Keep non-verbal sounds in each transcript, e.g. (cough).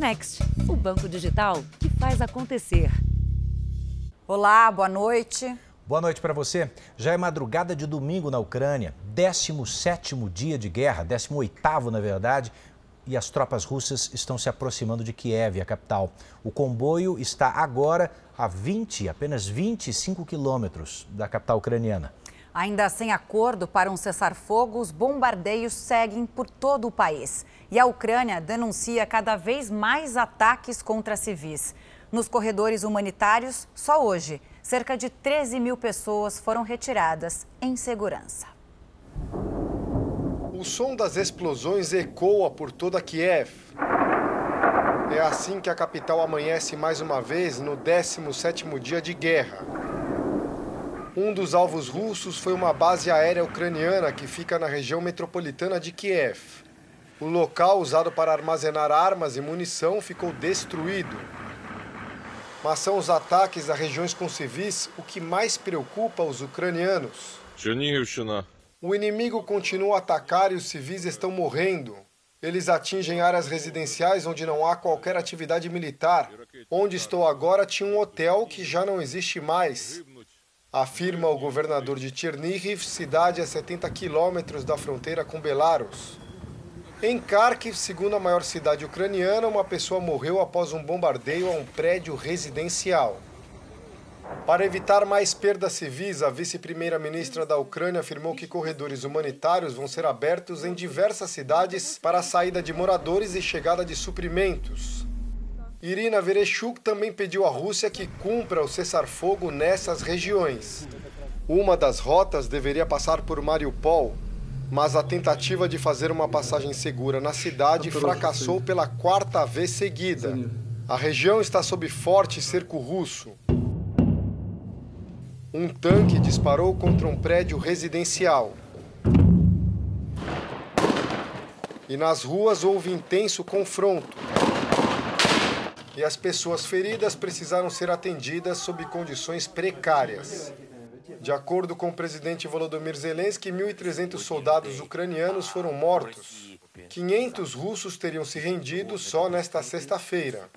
Next, o banco digital que faz acontecer. Olá, boa noite. Boa noite para você. Já é madrugada de domingo na Ucrânia, 17º dia de guerra, 18º na verdade, e as tropas russas estão se aproximando de Kiev, a capital. O comboio está agora a 20, apenas 25 quilômetros da capital ucraniana. Ainda sem acordo para um cessar-fogo, os bombardeios seguem por todo o país. E a Ucrânia denuncia cada vez mais ataques contra civis. Nos corredores humanitários, só hoje, cerca de 13 mil pessoas foram retiradas em segurança. O som das explosões ecoa por toda Kiev. É assim que a capital amanhece mais uma vez no 17º dia de guerra. Um dos alvos russos foi uma base aérea ucraniana que fica na região metropolitana de Kiev. O local usado para armazenar armas e munição ficou destruído mas são os ataques a regiões com civis o que mais preocupa os ucranianos. O inimigo continua a atacar e os civis estão morrendo. Eles atingem áreas residenciais onde não há qualquer atividade militar. Onde estou agora tinha um hotel que já não existe mais. Afirma o governador de Chernihiv, cidade a 70 quilômetros da fronteira com Belarus. Em Kharkiv, segundo a maior cidade ucraniana, uma pessoa morreu após um bombardeio a um prédio residencial. Para evitar mais perdas civis, a vice-primeira-ministra da Ucrânia afirmou que corredores humanitários vão ser abertos em diversas cidades para a saída de moradores e chegada de suprimentos. Irina Vereshchuk também pediu à Rússia que cumpra o cessar-fogo nessas regiões. Uma das rotas deveria passar por Mariupol, mas a tentativa de fazer uma passagem segura na cidade fracassou pela quarta vez seguida. A região está sob forte cerco russo. Um tanque disparou contra um prédio residencial. E nas ruas houve intenso confronto. E as pessoas feridas precisaram ser atendidas sob condições precárias. De acordo com o presidente Volodymyr Zelensky, 1.300 soldados ucranianos foram mortos. 500 russos teriam se rendido só nesta sexta-feira.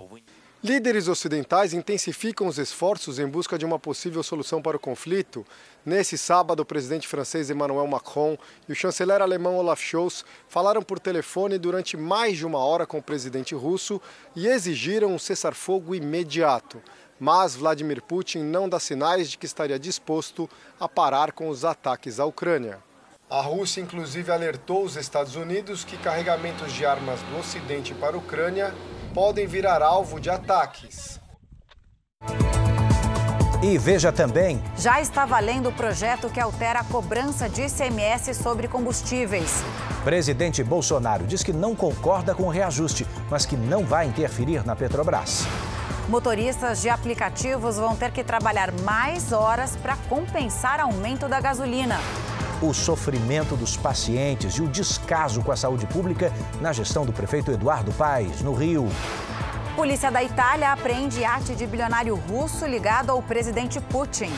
Líderes ocidentais intensificam os esforços em busca de uma possível solução para o conflito. Nesse sábado, o presidente francês Emmanuel Macron e o chanceler alemão Olaf Scholz falaram por telefone durante mais de uma hora com o presidente russo e exigiram um cessar-fogo imediato mas Vladimir Putin não dá sinais de que estaria disposto a parar com os ataques à Ucrânia. A Rússia, inclusive, alertou os Estados Unidos que carregamentos de armas do Ocidente para a Ucrânia podem virar alvo de ataques. E veja também. Já está valendo o projeto que altera a cobrança de ICMS sobre combustíveis. Presidente Bolsonaro diz que não concorda com o reajuste, mas que não vai interferir na Petrobras. Motoristas de aplicativos vão ter que trabalhar mais horas para compensar aumento da gasolina. O sofrimento dos pacientes e o descaso com a saúde pública na gestão do prefeito Eduardo Paes, no Rio. Polícia da Itália apreende iate de bilionário russo ligado ao presidente Putin.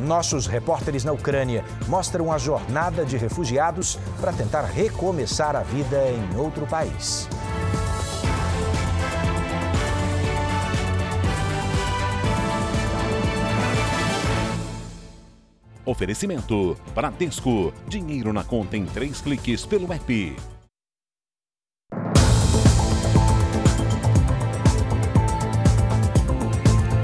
Nossos repórteres na Ucrânia mostram a jornada de refugiados para tentar recomeçar a vida em outro país. Oferecimento: Bradesco. Dinheiro na conta em três cliques pelo app.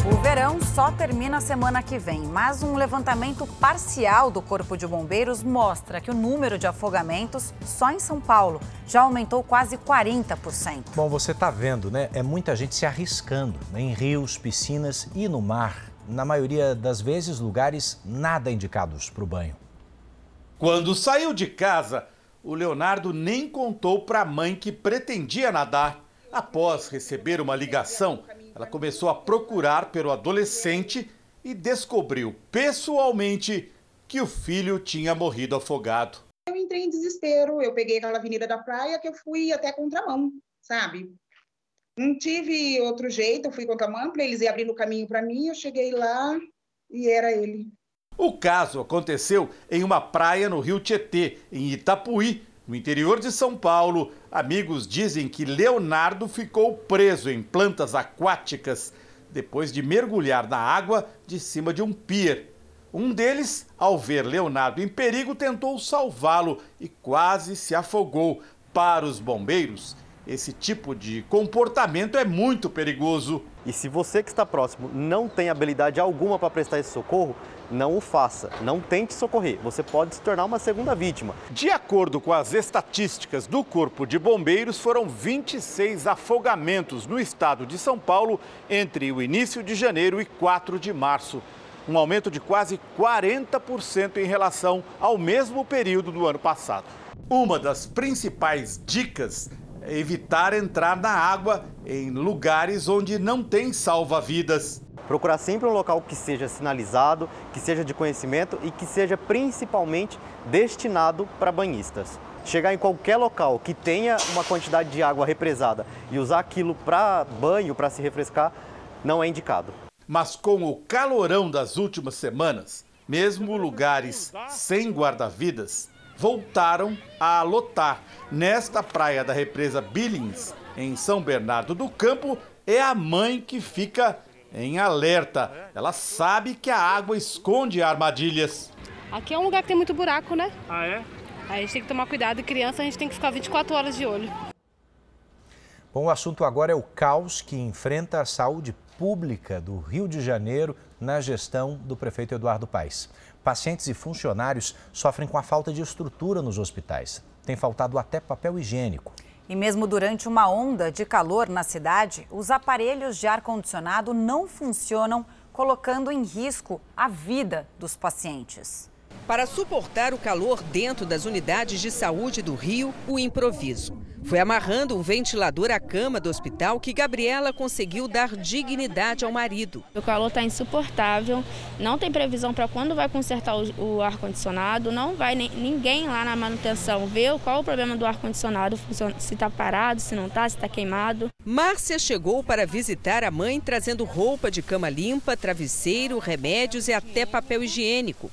O verão só termina semana que vem, mas um levantamento parcial do Corpo de Bombeiros mostra que o número de afogamentos só em São Paulo já aumentou quase 40%. Bom, você está vendo, né? É muita gente se arriscando né? em rios, piscinas e no mar na maioria das vezes, lugares nada indicados para o banho. Quando saiu de casa, o Leonardo nem contou para a mãe que pretendia nadar. Após receber uma ligação, ela começou a procurar pelo adolescente e descobriu pessoalmente que o filho tinha morrido afogado. Eu entrei em desespero, eu peguei aquela avenida da praia que eu fui até contramão, sabe? Não tive outro jeito, eu fui com a para eles iam abrindo o caminho para mim, eu cheguei lá e era ele. O caso aconteceu em uma praia no rio Tietê, em Itapuí, No interior de São Paulo, amigos dizem que Leonardo ficou preso em plantas aquáticas depois de mergulhar na água de cima de um pier. Um deles, ao ver Leonardo em perigo, tentou salvá-lo e quase se afogou. Para os bombeiros, esse tipo de comportamento é muito perigoso. E se você que está próximo não tem habilidade alguma para prestar esse socorro, não o faça, não tente socorrer, você pode se tornar uma segunda vítima. De acordo com as estatísticas do Corpo de Bombeiros, foram 26 afogamentos no estado de São Paulo entre o início de janeiro e 4 de março. Um aumento de quase 40% em relação ao mesmo período do ano passado. Uma das principais dicas evitar entrar na água em lugares onde não tem salva-vidas. Procurar sempre um local que seja sinalizado, que seja de conhecimento e que seja principalmente destinado para banhistas. Chegar em qualquer local que tenha uma quantidade de água represada e usar aquilo para banho, para se refrescar, não é indicado. Mas com o calorão das últimas semanas, mesmo lugares sem guarda-vidas voltaram a lotar. Nesta praia da represa Billings, em São Bernardo do Campo, é a mãe que fica em alerta. Ela sabe que a água esconde armadilhas. Aqui é um lugar que tem muito buraco, né? Ah, é? Aí a gente tem que tomar cuidado. Criança, a gente tem que ficar 24 horas de olho. Bom, o assunto agora é o caos que enfrenta a saúde pública do Rio de Janeiro na gestão do prefeito Eduardo Paes. Pacientes e funcionários sofrem com a falta de estrutura nos hospitais. Tem faltado até papel higiênico. E mesmo durante uma onda de calor na cidade, os aparelhos de ar-condicionado não funcionam, colocando em risco a vida dos pacientes. Para suportar o calor dentro das unidades de saúde do Rio, o improviso. Foi amarrando um ventilador à cama do hospital que Gabriela conseguiu dar dignidade ao marido. O calor está insuportável, não tem previsão para quando vai consertar o, o ar-condicionado, não vai nem, ninguém lá na manutenção ver qual o problema do ar-condicionado, se está parado, se não está, se está queimado. Márcia chegou para visitar a mãe trazendo roupa de cama limpa, travesseiro, remédios e até papel higiênico.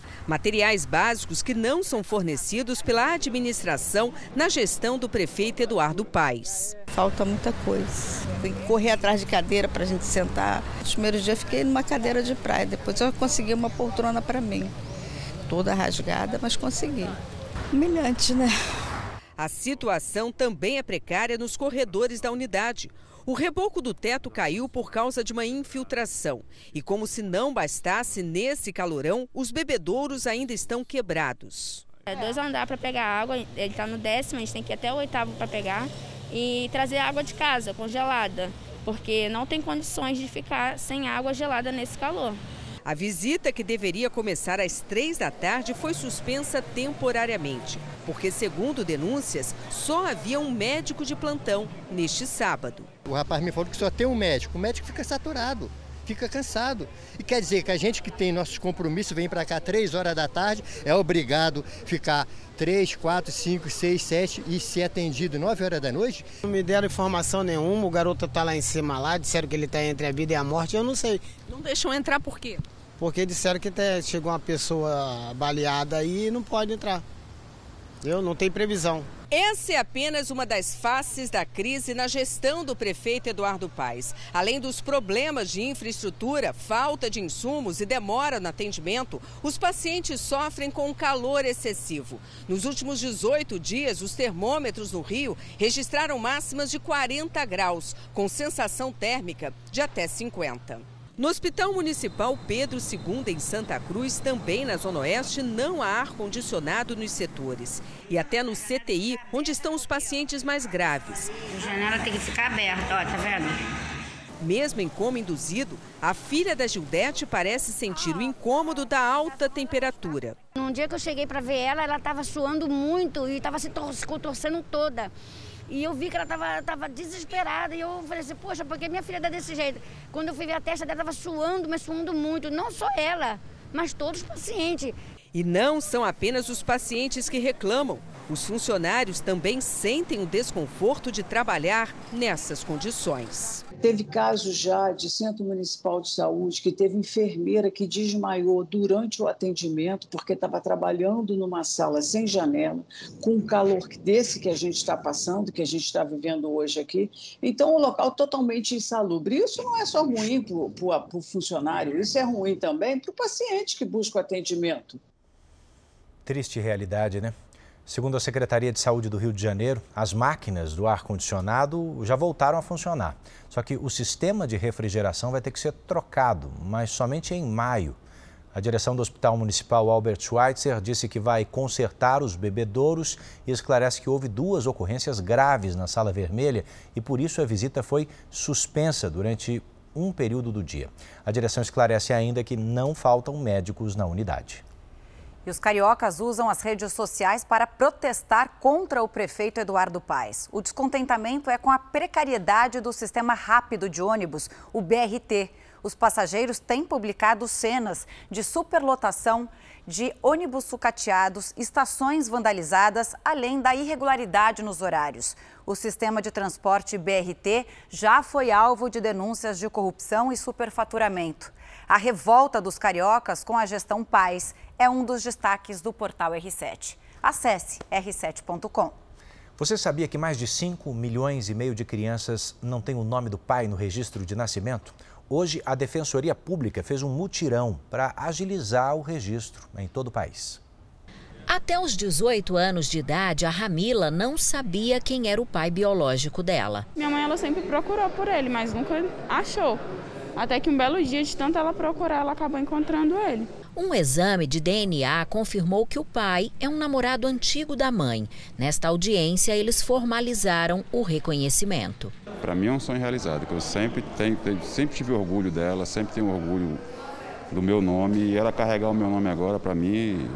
Materiais básicos que não são fornecidos pela administração na gestão do prefeito Eduardo Paes. Falta muita coisa. Tem que correr atrás de cadeira para a gente sentar. Os primeiros dias fiquei numa cadeira de praia, depois eu consegui uma poltrona para mim. Toda rasgada, mas consegui. Humilhante, né? A situação também é precária nos corredores da unidade. O reboco do teto caiu por causa de uma infiltração. E como se não bastasse nesse calorão, os bebedouros ainda estão quebrados. É dois andar para pegar água, ele está no décimo, a gente tem que ir até o oitavo para pegar e trazer água de casa, congelada, porque não tem condições de ficar sem água gelada nesse calor. A visita, que deveria começar às três da tarde, foi suspensa temporariamente, porque, segundo denúncias, só havia um médico de plantão neste sábado. O rapaz me falou que só tem um médico. O médico fica saturado, fica cansado. E quer dizer que a gente que tem nossos compromissos, vem para cá três horas da tarde, é obrigado a ficar três, quatro, cinco, seis, sete e ser atendido nove horas da noite? Não me deram informação nenhuma, o garoto está lá em cima lá, disseram que ele está entre a vida e a morte, eu não sei. Não deixam entrar por quê? Porque disseram que até chegou uma pessoa baleada aí e não pode entrar. Eu não tem previsão. Essa é apenas uma das faces da crise na gestão do prefeito Eduardo Paes. Além dos problemas de infraestrutura, falta de insumos e demora no atendimento, os pacientes sofrem com calor excessivo. Nos últimos 18 dias, os termômetros no Rio registraram máximas de 40 graus, com sensação térmica de até 50. No Hospital Municipal Pedro II, em Santa Cruz, também na Zona Oeste, não há ar-condicionado nos setores. E até no CTI, onde estão os pacientes mais graves. A janela tem que ficar aberta, ó, tá vendo? Mesmo em coma induzido, a filha da Gildete parece sentir o incômodo da alta temperatura. Num dia que eu cheguei para ver ela, ela estava suando muito e estava se contorcendo toda. E eu vi que ela estava tava desesperada. E eu falei assim, poxa, porque minha filha está desse jeito? Quando eu fui ver a testa dela, estava suando, mas suando muito. Não só ela, mas todos os pacientes. E não são apenas os pacientes que reclamam. Os funcionários também sentem o desconforto de trabalhar nessas condições. Teve casos já de Centro Municipal de Saúde que teve enfermeira que desmaiou durante o atendimento porque estava trabalhando numa sala sem janela, com um calor desse que a gente está passando, que a gente está vivendo hoje aqui. Então, o local totalmente insalubre. Isso não é só ruim para o funcionário, isso é ruim também para o paciente que busca o atendimento. Triste realidade, né? Segundo a Secretaria de Saúde do Rio de Janeiro, as máquinas do ar-condicionado já voltaram a funcionar. Só que o sistema de refrigeração vai ter que ser trocado, mas somente em maio. A direção do Hospital Municipal Albert Schweitzer disse que vai consertar os bebedouros e esclarece que houve duas ocorrências graves na Sala Vermelha e por isso a visita foi suspensa durante um período do dia. A direção esclarece ainda que não faltam médicos na unidade. E os cariocas usam as redes sociais para protestar contra o prefeito Eduardo Paes. O descontentamento é com a precariedade do sistema rápido de ônibus, o BRT. Os passageiros têm publicado cenas de superlotação de ônibus sucateados, estações vandalizadas, além da irregularidade nos horários. O sistema de transporte BRT já foi alvo de denúncias de corrupção e superfaturamento. A revolta dos cariocas com a gestão Paz é um dos destaques do portal R7. Acesse r7.com. Você sabia que mais de 5 milhões e meio de crianças não têm o nome do pai no registro de nascimento? Hoje, a Defensoria Pública fez um mutirão para agilizar o registro em todo o país. Até os 18 anos de idade, a Ramila não sabia quem era o pai biológico dela. Minha mãe ela sempre procurou por ele, mas nunca achou. Até que um belo dia, de tanto ela procurar, ela acabou encontrando ele. Um exame de DNA confirmou que o pai é um namorado antigo da mãe. Nesta audiência, eles formalizaram o reconhecimento. Para mim é um sonho realizado, que eu sempre, tenho, sempre tive orgulho dela, sempre tenho orgulho do meu nome e ela carregar o meu nome agora, para mim,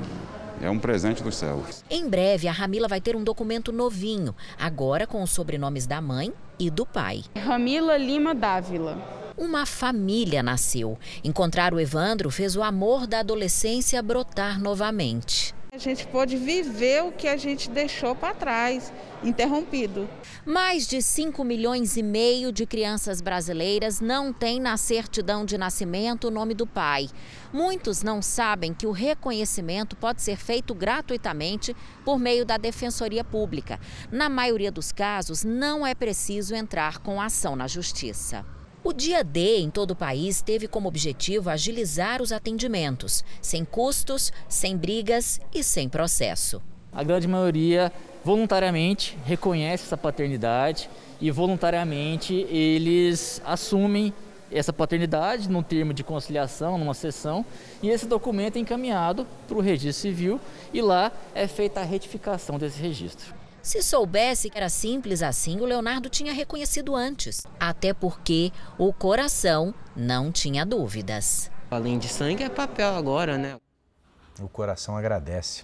é um presente dos céus. Em breve, a Ramila vai ter um documento novinho, agora com os sobrenomes da mãe e do pai. Ramila Lima Dávila uma família nasceu. Encontrar o Evandro fez o amor da adolescência brotar novamente. A gente pôde viver o que a gente deixou para trás, interrompido. Mais de 5 milhões e meio de crianças brasileiras não têm na certidão de nascimento o nome do pai. Muitos não sabem que o reconhecimento pode ser feito gratuitamente por meio da Defensoria Pública. Na maioria dos casos, não é preciso entrar com ação na Justiça. O dia D em todo o país teve como objetivo agilizar os atendimentos, sem custos, sem brigas e sem processo. A grande maioria voluntariamente reconhece essa paternidade e voluntariamente eles assumem essa paternidade num termo de conciliação, numa sessão, e esse documento é encaminhado para o registro civil e lá é feita a retificação desse registro. Se soubesse que era simples assim, o Leonardo tinha reconhecido antes. Até porque o coração não tinha dúvidas. Além de sangue, é papel agora, né? O coração agradece.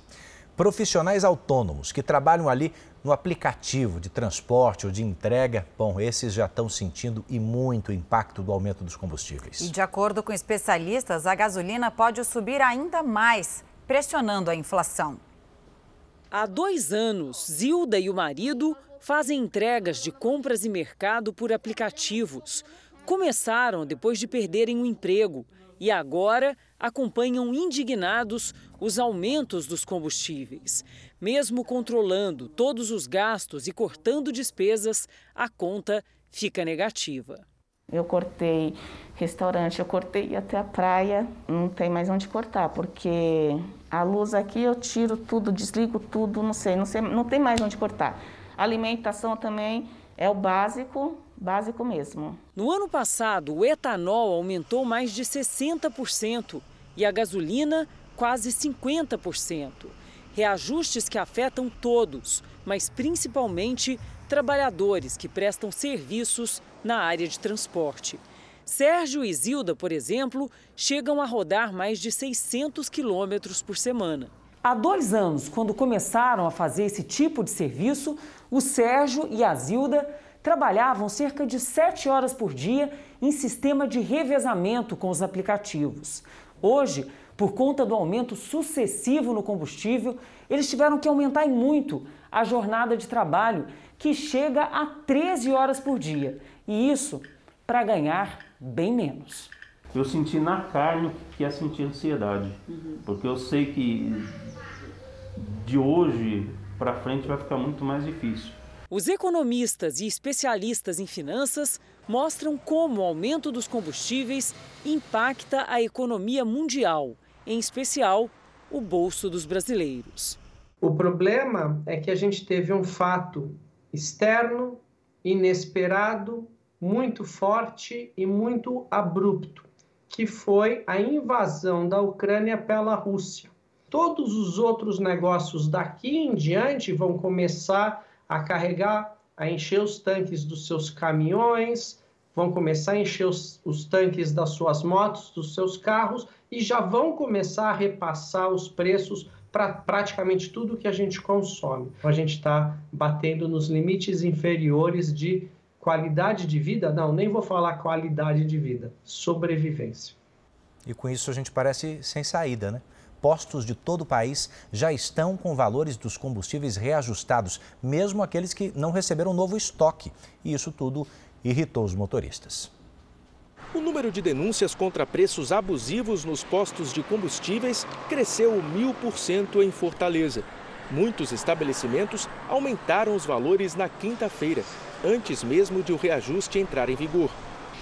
Profissionais autônomos que trabalham ali no aplicativo de transporte ou de entrega, bom, esses já estão sentindo e muito o impacto do aumento dos combustíveis. E de acordo com especialistas, a gasolina pode subir ainda mais, pressionando a inflação. Há dois anos, Zilda e o marido fazem entregas de compras e mercado por aplicativos. Começaram depois de perderem o emprego e agora acompanham indignados os aumentos dos combustíveis. Mesmo controlando todos os gastos e cortando despesas, a conta fica negativa. Eu cortei restaurante, eu cortei até a praia, não tem mais onde cortar, porque a luz aqui eu tiro tudo, desligo tudo, não sei, não sei, não tem mais onde cortar. Alimentação também é o básico, básico mesmo. No ano passado, o etanol aumentou mais de 60% e a gasolina quase 50%. Reajustes que afetam todos, mas principalmente trabalhadores que prestam serviços na área de transporte. Sérgio e Zilda, por exemplo, chegam a rodar mais de 600 quilômetros por semana. Há dois anos, quando começaram a fazer esse tipo de serviço, o Sérgio e a Zilda trabalhavam cerca de sete horas por dia em sistema de revezamento com os aplicativos. Hoje, Por conta do aumento sucessivo no combustível, eles tiveram que aumentar muito a jornada de trabalho, que chega a 13 horas por dia. E isso para ganhar bem menos. Eu senti na carne que é sentir ansiedade, uhum. porque eu sei que de hoje para frente vai ficar muito mais difícil. Os economistas e especialistas em finanças mostram como o aumento dos combustíveis impacta a economia mundial, em especial o bolso dos brasileiros. O problema é que a gente teve um fato externo, inesperado, muito forte e muito abrupto, que foi a invasão da Ucrânia pela Rússia. Todos os outros negócios daqui em diante vão começar a carregar, a encher os tanques dos seus caminhões, vão começar a encher os, os tanques das suas motos, dos seus carros e já vão começar a repassar os preços para praticamente tudo que a gente consome. A gente está batendo nos limites inferiores de qualidade de vida, não, nem vou falar qualidade de vida, sobrevivência. E com isso a gente parece sem saída, né? Postos de todo o país já estão com valores dos combustíveis reajustados, mesmo aqueles que não receberam novo estoque. E isso tudo irritou os motoristas. O número de denúncias contra preços abusivos nos postos de combustíveis cresceu mil por cento em Fortaleza. Muitos estabelecimentos aumentaram os valores na quinta-feira, antes mesmo de o reajuste entrar em vigor.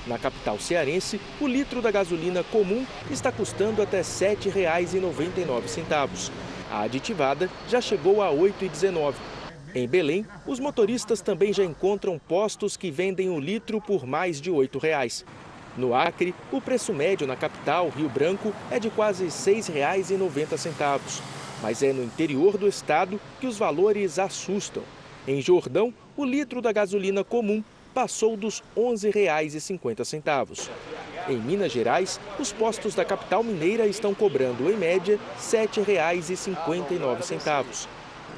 Na capital cearense, o litro da gasolina comum está custando até R$ 7,99. A aditivada já chegou a R$ 8,19. Em Belém, os motoristas também já encontram postos que vendem o litro por mais de 8 reais. No Acre, o preço médio na capital, Rio Branco, é de quase R$ 6,90. Mas é no interior do estado que os valores assustam. Em Jordão, o litro da gasolina comum passou dos R$ 11,50. Em Minas Gerais, os postos da capital mineira estão cobrando, em média, R$ 7,59.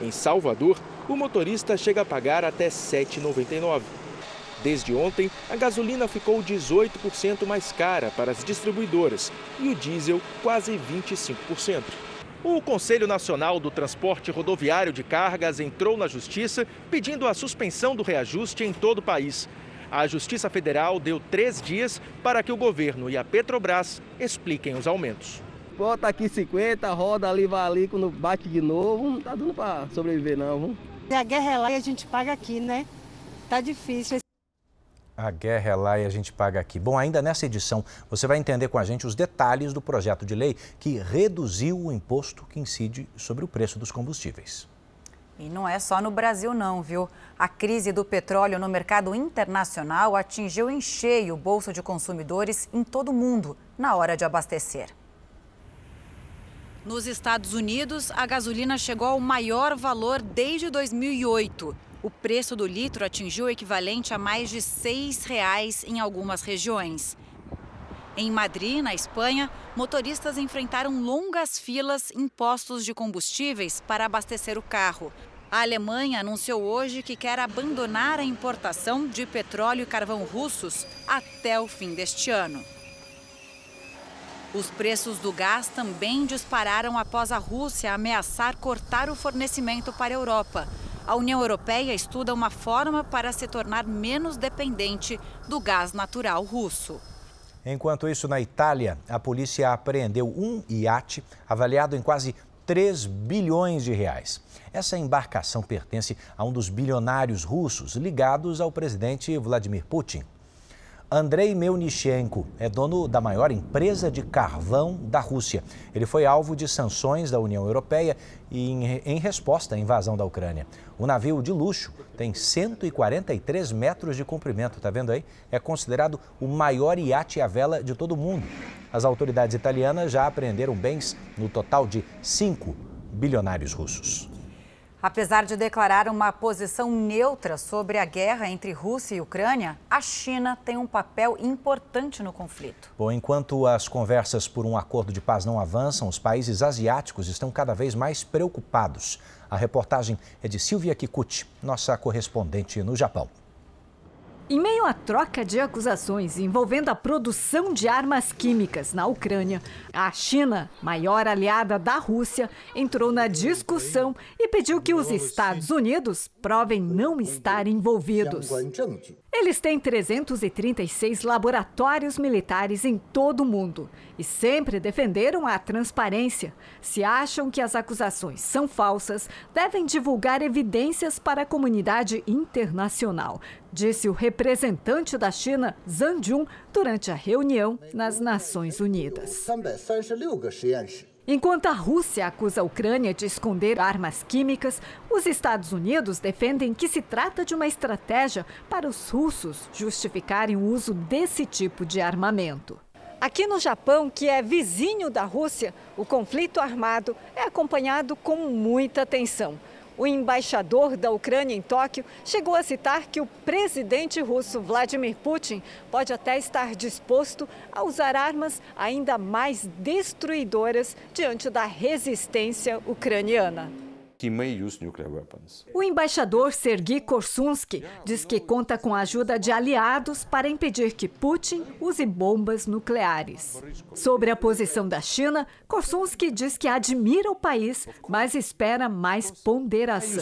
Em Salvador, o motorista chega a pagar até R$ 7,99. Desde ontem, a gasolina ficou 18% mais cara para as distribuidoras e o diesel quase 25%. O Conselho Nacional do Transporte Rodoviário de Cargas entrou na Justiça pedindo a suspensão do reajuste em todo o país. A Justiça Federal deu três dias para que o governo e a Petrobras expliquem os aumentos. Bota aqui 50, roda ali, vai ali, quando bate de novo, não tá dando para sobreviver não. A guerra é lá e a gente paga aqui, né? Tá difícil. A guerra é lá e a gente paga aqui. Bom, ainda nessa edição, você vai entender com a gente os detalhes do projeto de lei que reduziu o imposto que incide sobre o preço dos combustíveis. E não é só no Brasil, não, viu? A crise do petróleo no mercado internacional atingiu em cheio o bolso de consumidores em todo o mundo na hora de abastecer. Nos Estados Unidos, a gasolina chegou ao maior valor desde 2008 o preço do litro atingiu o equivalente a mais de R$ 6,00 em algumas regiões. Em Madrid, na Espanha, motoristas enfrentaram longas filas em postos de combustíveis para abastecer o carro. A Alemanha anunciou hoje que quer abandonar a importação de petróleo e carvão russos até o fim deste ano. Os preços do gás também dispararam após a Rússia ameaçar cortar o fornecimento para a Europa. A União Europeia estuda uma forma para se tornar menos dependente do gás natural russo. Enquanto isso, na Itália, a polícia apreendeu um iate avaliado em quase 3 bilhões de reais. Essa embarcação pertence a um dos bilionários russos ligados ao presidente Vladimir Putin. Andrei Melnichenko é dono da maior empresa de carvão da Rússia. Ele foi alvo de sanções da União Europeia em, em, resposta à invasão da Ucrânia. O navio de luxo tem 143 metros de comprimento, tá vendo aí? É considerado o maior iate à vela de todo o mundo. As autoridades italianas já apreenderam bens no total de 5 bilionários russos. Apesar de declarar uma posição neutra sobre a guerra entre Rússia e Ucrânia, a China tem um papel importante no conflito. Bom, enquanto as conversas por um acordo de paz não avançam, os países asiáticos estão cada vez mais preocupados. A reportagem é de Silvia Kikuchi, nossa correspondente no Japão. Em meio à troca de acusações envolvendo a produção de armas químicas na Ucrânia, a China, maior aliada da Rússia, entrou na discussão e pediu que os Estados Unidos provem não estar envolvidos. Eles têm 336 laboratórios militares em todo o mundo e sempre defenderam a transparência. Se acham que as acusações são falsas, devem divulgar evidências para a comunidade internacional, disse o representante da China, Zhang Jun, durante a reunião nas Nações Unidas. Enquanto a Rússia acusa a Ucrânia de esconder armas químicas, os Estados Unidos defendem que se trata de uma estratégia para os russos justificarem o uso desse tipo de armamento. Aqui no Japão, que é vizinho da Rússia, o conflito armado é acompanhado com muita atenção. O embaixador da Ucrânia em Tóquio chegou a citar que o presidente russo Vladimir Putin pode até estar disposto a usar armas ainda mais destruidoras diante da resistência ucraniana. O embaixador Sergei Korsunsky diz que conta com a ajuda de aliados para impedir que Putin use bombas nucleares. Sobre a posição da China, Korsunsky diz que admira o país, mas espera mais ponderação.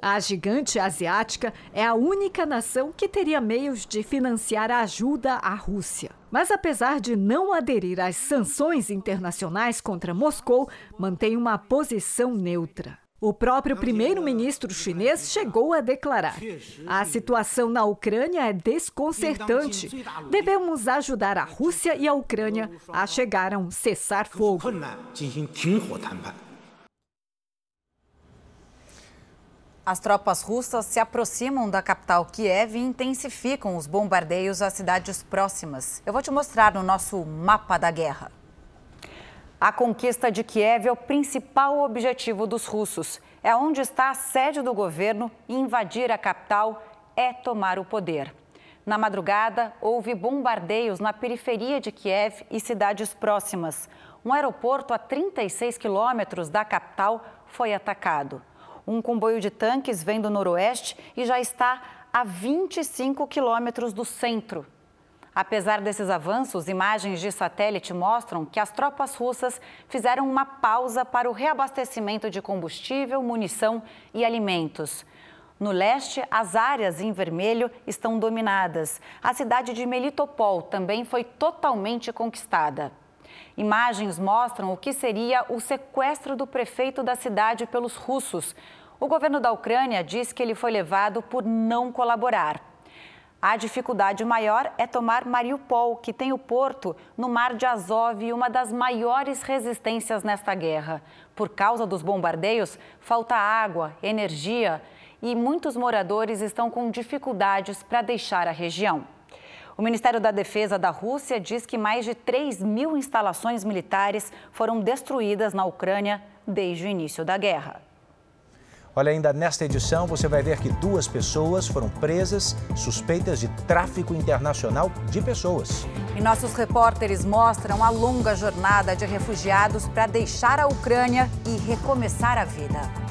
A gigante asiática é a única nação que teria meios de financiar a ajuda à Rússia. Mas apesar de não aderir às sanções internacionais contra Moscou, mantém uma posição neutra. O próprio primeiro-ministro chinês chegou a declarar: a situação na Ucrânia é desconcertante. Devemos ajudar a Rússia e a Ucrânia a chegar a um cessar-fogo. As tropas russas se aproximam da capital Kiev e intensificam os bombardeios às cidades próximas. Eu vou te mostrar no nosso mapa da guerra. A conquista de Kiev é o principal objetivo dos russos. É onde está a sede do governo e invadir a capital é tomar o poder. Na madrugada, houve bombardeios na periferia de Kiev e cidades próximas. Um aeroporto a 36 quilômetros da capital foi atacado. Um comboio de tanques vem do noroeste e já está a 25 quilômetros do centro. Apesar desses avanços, imagens de satélite mostram que as tropas russas fizeram uma pausa para o reabastecimento de combustível, munição e alimentos. No leste, as áreas em vermelho estão dominadas. A cidade de Melitopol também foi totalmente conquistada. Imagens mostram o que seria o sequestro do prefeito da cidade pelos russos. O governo da Ucrânia diz que ele foi levado por não colaborar. A dificuldade maior é tomar Mariupol, que tem o porto no Mar de Azov e uma das maiores resistências nesta guerra. Por causa dos bombardeios, falta água, energia e muitos moradores estão com dificuldades para deixar a região. O Ministério da Defesa da Rússia diz que mais de 3 mil instalações militares foram destruídas na Ucrânia desde o início da guerra. Olha, ainda nesta edição você vai ver que duas pessoas foram presas suspeitas de tráfico internacional de pessoas. E nossos repórteres mostram a longa jornada de refugiados para deixar a Ucrânia e recomeçar a vida.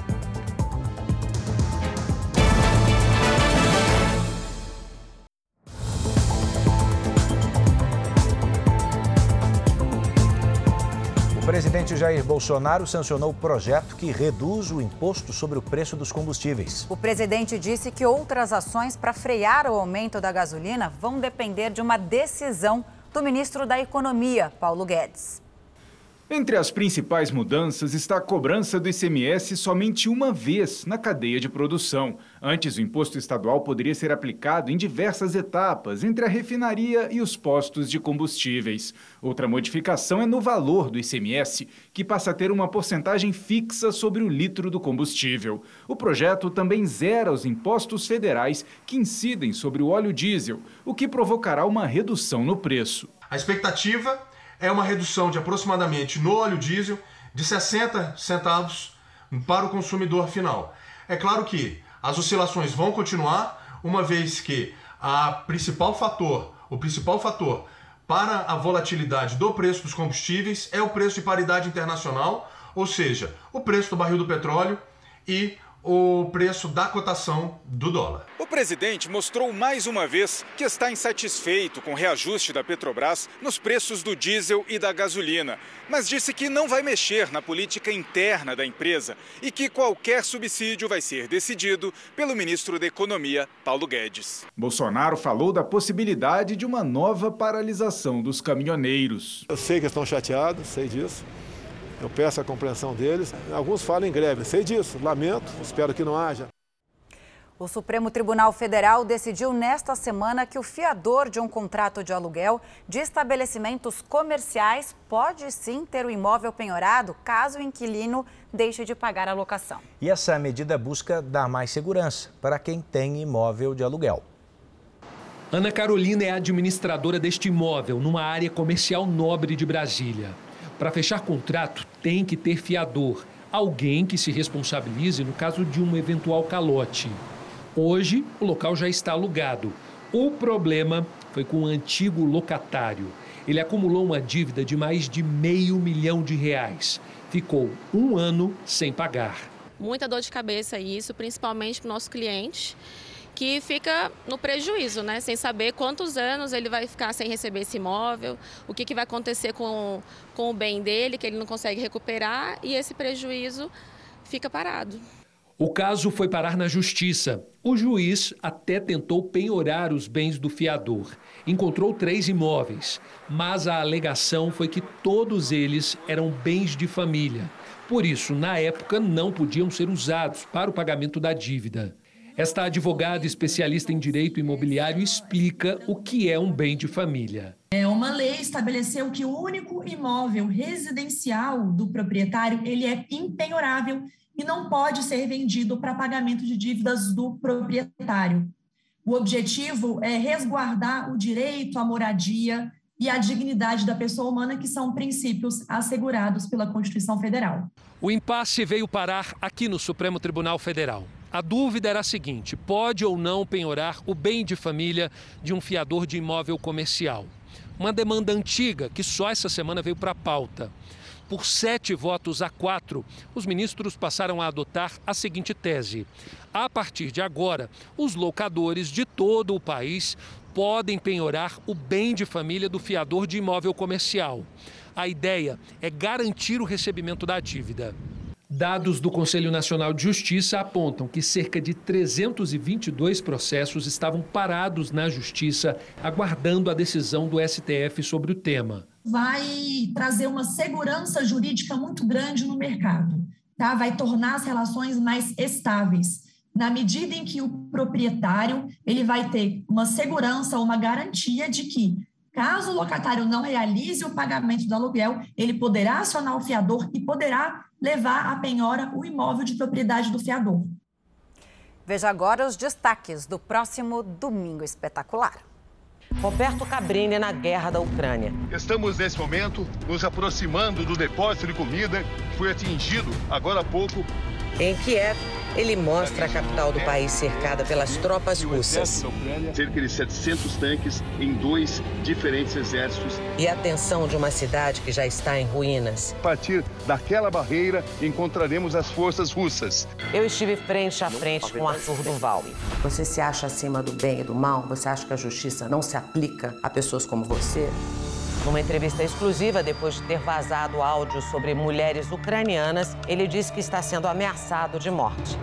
Presidente Jair Bolsonaro sancionou o projeto que reduz o imposto sobre o preço dos combustíveis. O presidente disse que outras ações para frear o aumento da gasolina vão depender de uma decisão do ministro da Economia, Paulo Guedes. Entre as principais mudanças está a cobrança do ICMS somente uma vez na cadeia de produção. Antes, o imposto estadual poderia ser aplicado em diversas etapas, entre a refinaria e os postos de combustíveis. Outra modificação é no valor do ICMS, que passa a ter uma porcentagem fixa sobre o litro do combustível. O projeto também zera os impostos federais que incidem sobre o óleo diesel, o que provocará uma redução no preço. A expectativa é uma redução de aproximadamente no óleo diesel de 60 centavos para o consumidor final. É claro que as oscilações vão continuar, uma vez que a principal fator, o principal fator para a volatilidade do preço dos combustíveis é o preço de paridade internacional, ou seja, o preço do barril do petróleo e o preço da cotação do dólar. O presidente mostrou mais uma vez que está insatisfeito com o reajuste da Petrobras nos preços do diesel e da gasolina, mas disse que não vai mexer na política interna da empresa e que qualquer subsídio vai ser decidido pelo ministro da Economia, Paulo Guedes. Bolsonaro falou da possibilidade de uma nova paralisação dos caminhoneiros. Eu sei que estão chateados, sei disso. Eu peço a compreensão deles. Alguns falam em greve, sei disso, lamento, espero que não haja. O Supremo Tribunal Federal decidiu nesta semana que o fiador de um contrato de aluguel de estabelecimentos comerciais pode sim ter o imóvel penhorado caso o inquilino deixe de pagar a locação. E essa medida busca dar mais segurança para quem tem imóvel de aluguel. Ana Carolina é administradora deste imóvel numa área comercial nobre de Brasília. Para fechar contrato, tem que ter fiador, alguém que se responsabilize no caso de um eventual calote. Hoje, o local já está alugado. O problema foi com o antigo locatário. Ele acumulou uma dívida de mais de meio milhão de reais. Ficou um ano sem pagar. Muita dor de cabeça isso, principalmente para o nosso cliente que fica no prejuízo, né? Sem saber quantos anos ele vai ficar sem receber esse imóvel, o que, que vai acontecer com, com o bem dele, que ele não consegue recuperar, e esse prejuízo fica parado. O caso foi parar na justiça. O juiz até tentou penhorar os bens do fiador. Encontrou três imóveis, mas a alegação foi que todos eles eram bens de família. Por isso, na época, não podiam ser usados para o pagamento da dívida. Esta advogada especialista em direito imobiliário explica o que é um bem de família. É uma lei estabeleceu que o único imóvel residencial do proprietário ele é impenhorável e não pode ser vendido para pagamento de dívidas do proprietário. O objetivo é resguardar o direito à moradia e a dignidade da pessoa humana, que são princípios assegurados pela Constituição Federal. O impasse veio parar aqui no Supremo Tribunal Federal. A dúvida era a seguinte: pode ou não penhorar o bem de família de um fiador de imóvel comercial? Uma demanda antiga que só essa semana veio para a pauta. Por sete votos a quatro, os ministros passaram a adotar a seguinte tese: a partir de agora, os locadores de todo o país podem penhorar o bem de família do fiador de imóvel comercial. A ideia é garantir o recebimento da dívida. Dados do Conselho Nacional de Justiça apontam que cerca de 322 processos estavam parados na Justiça, aguardando a decisão do STF sobre o tema. Vai trazer uma segurança jurídica muito grande no mercado, tá? vai tornar as relações mais estáveis. Na medida em que o proprietário ele vai ter uma segurança, uma garantia de que Caso o locatário não realize o pagamento do aluguel, ele poderá acionar o fiador e poderá levar à penhora o imóvel de propriedade do fiador. Veja agora os destaques do próximo Domingo Espetacular. Roberto Cabrini na guerra da Ucrânia. Estamos, nesse momento, nos aproximando do depósito de comida que foi atingido agora há pouco. Em Kiev, ele mostra a capital do país cercada pelas tropas russas. Cerca de 700 tanques em dois diferentes exércitos. E a tensão de uma cidade que já está em ruínas. A partir daquela barreira, encontraremos as forças russas. Eu estive frente a frente com Arthur Duval. Você se acha acima do bem e do mal? Você acha que a justiça não se aplica a pessoas como você? Numa entrevista exclusiva, depois de ter vazado áudio sobre mulheres ucranianas, ele disse que está sendo ameaçado de morte.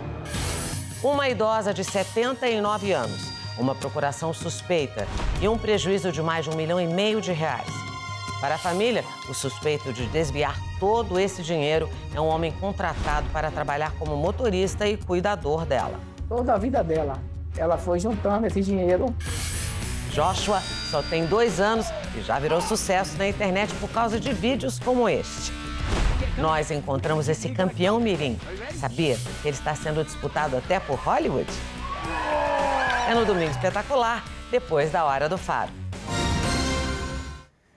Uma idosa de 79 anos, uma procuração suspeita e um prejuízo de mais de um milhão e meio de reais. Para a família, o suspeito de desviar todo esse dinheiro é um homem contratado para trabalhar como motorista e cuidador dela. Toda a vida dela, ela foi juntando esse dinheiro Joshua só tem dois anos e já virou sucesso na internet por causa de vídeos como este. Nós encontramos esse campeão mirim. Sabia que ele está sendo disputado até por Hollywood? É no Domingo Espetacular, depois da Hora do Faro.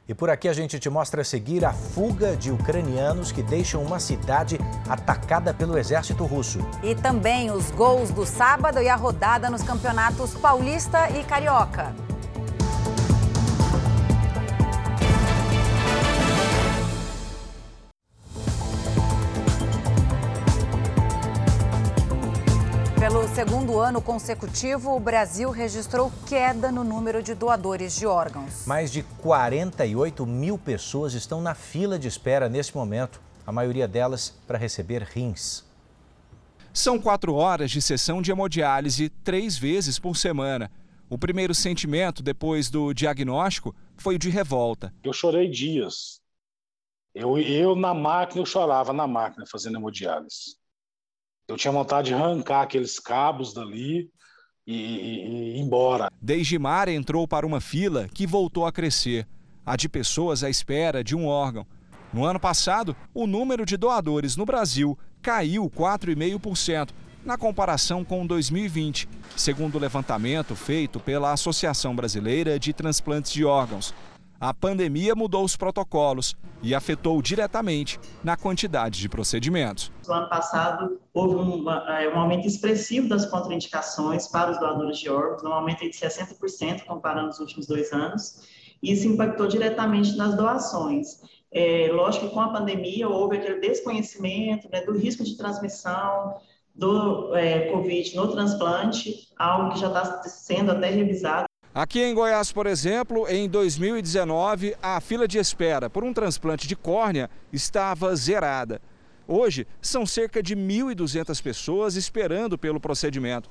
E por aqui a gente te mostra a seguir a fuga de ucranianos que deixam uma cidade atacada pelo exército russo. E também os gols do sábado e a rodada nos campeonatos paulista e carioca. Segundo ano consecutivo, o Brasil registrou queda no número de doadores de órgãos. Mais de 48 mil pessoas estão na fila de espera neste momento, a maioria delas para receber rins. São quatro horas de sessão de hemodiálise três vezes por semana. O primeiro sentimento depois do diagnóstico foi o de revolta. Eu chorei dias. Eu, eu na máquina, eu chorava na máquina fazendo hemodiálise. Eu tinha vontade de arrancar aqueles cabos dali e, e, e ir embora. Deigimar entrou para uma fila que voltou a crescer, a de pessoas à espera de um órgão. No ano passado, o número de doadores no Brasil caiu 4,5% na comparação com 2020, segundo o levantamento feito pela Associação Brasileira de Transplantes de Órgãos. A pandemia mudou os protocolos e afetou diretamente na quantidade de procedimentos. No ano passado, houve um, um aumento expressivo das contraindicações para os doadores de órgãos, um aumento de 60% comparando os últimos dois anos. Isso impactou diretamente nas doações. É, lógico que com a pandemia houve aquele desconhecimento né, do risco de transmissão do é, Covid no transplante, algo que já está sendo até revisado. Aqui em Goiás, por exemplo, em 2019, a fila de espera por um transplante de córnea estava zerada. Hoje, são cerca de 1.200 pessoas esperando pelo procedimento.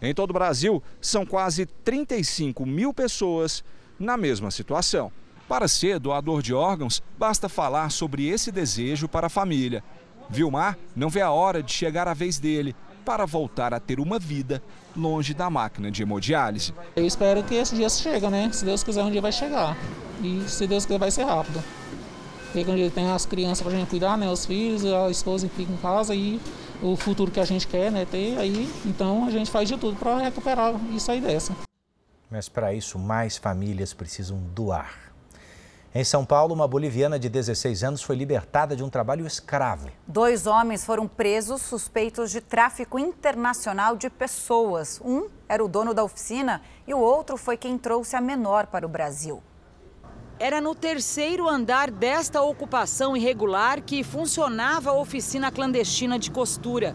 Em todo o Brasil, são quase 35 mil pessoas na mesma situação. Para ser doador de órgãos, basta falar sobre esse desejo para a família. Vilmar não vê a hora de chegar a vez dele para voltar a ter uma vida longe da máquina de hemodiálise. Eu espero que esse dia chegue, né? Se Deus quiser, um dia vai chegar. E se Deus quiser, vai ser rápido. Porque um dia tem as crianças para a gente cuidar, né? Os filhos, a esposa que fica em casa e o futuro que a gente quer, né? Ter aí. Então a gente faz de tudo para recuperar e sair dessa. Mas para isso, mais famílias precisam doar. Em São Paulo, uma boliviana de 16 anos foi libertada de um trabalho escravo. Dois homens foram presos suspeitos de tráfico internacional de pessoas. Um era o dono da oficina e o outro foi quem trouxe a menor para o Brasil. Era no terceiro andar desta ocupação irregular que funcionava a oficina clandestina de costura.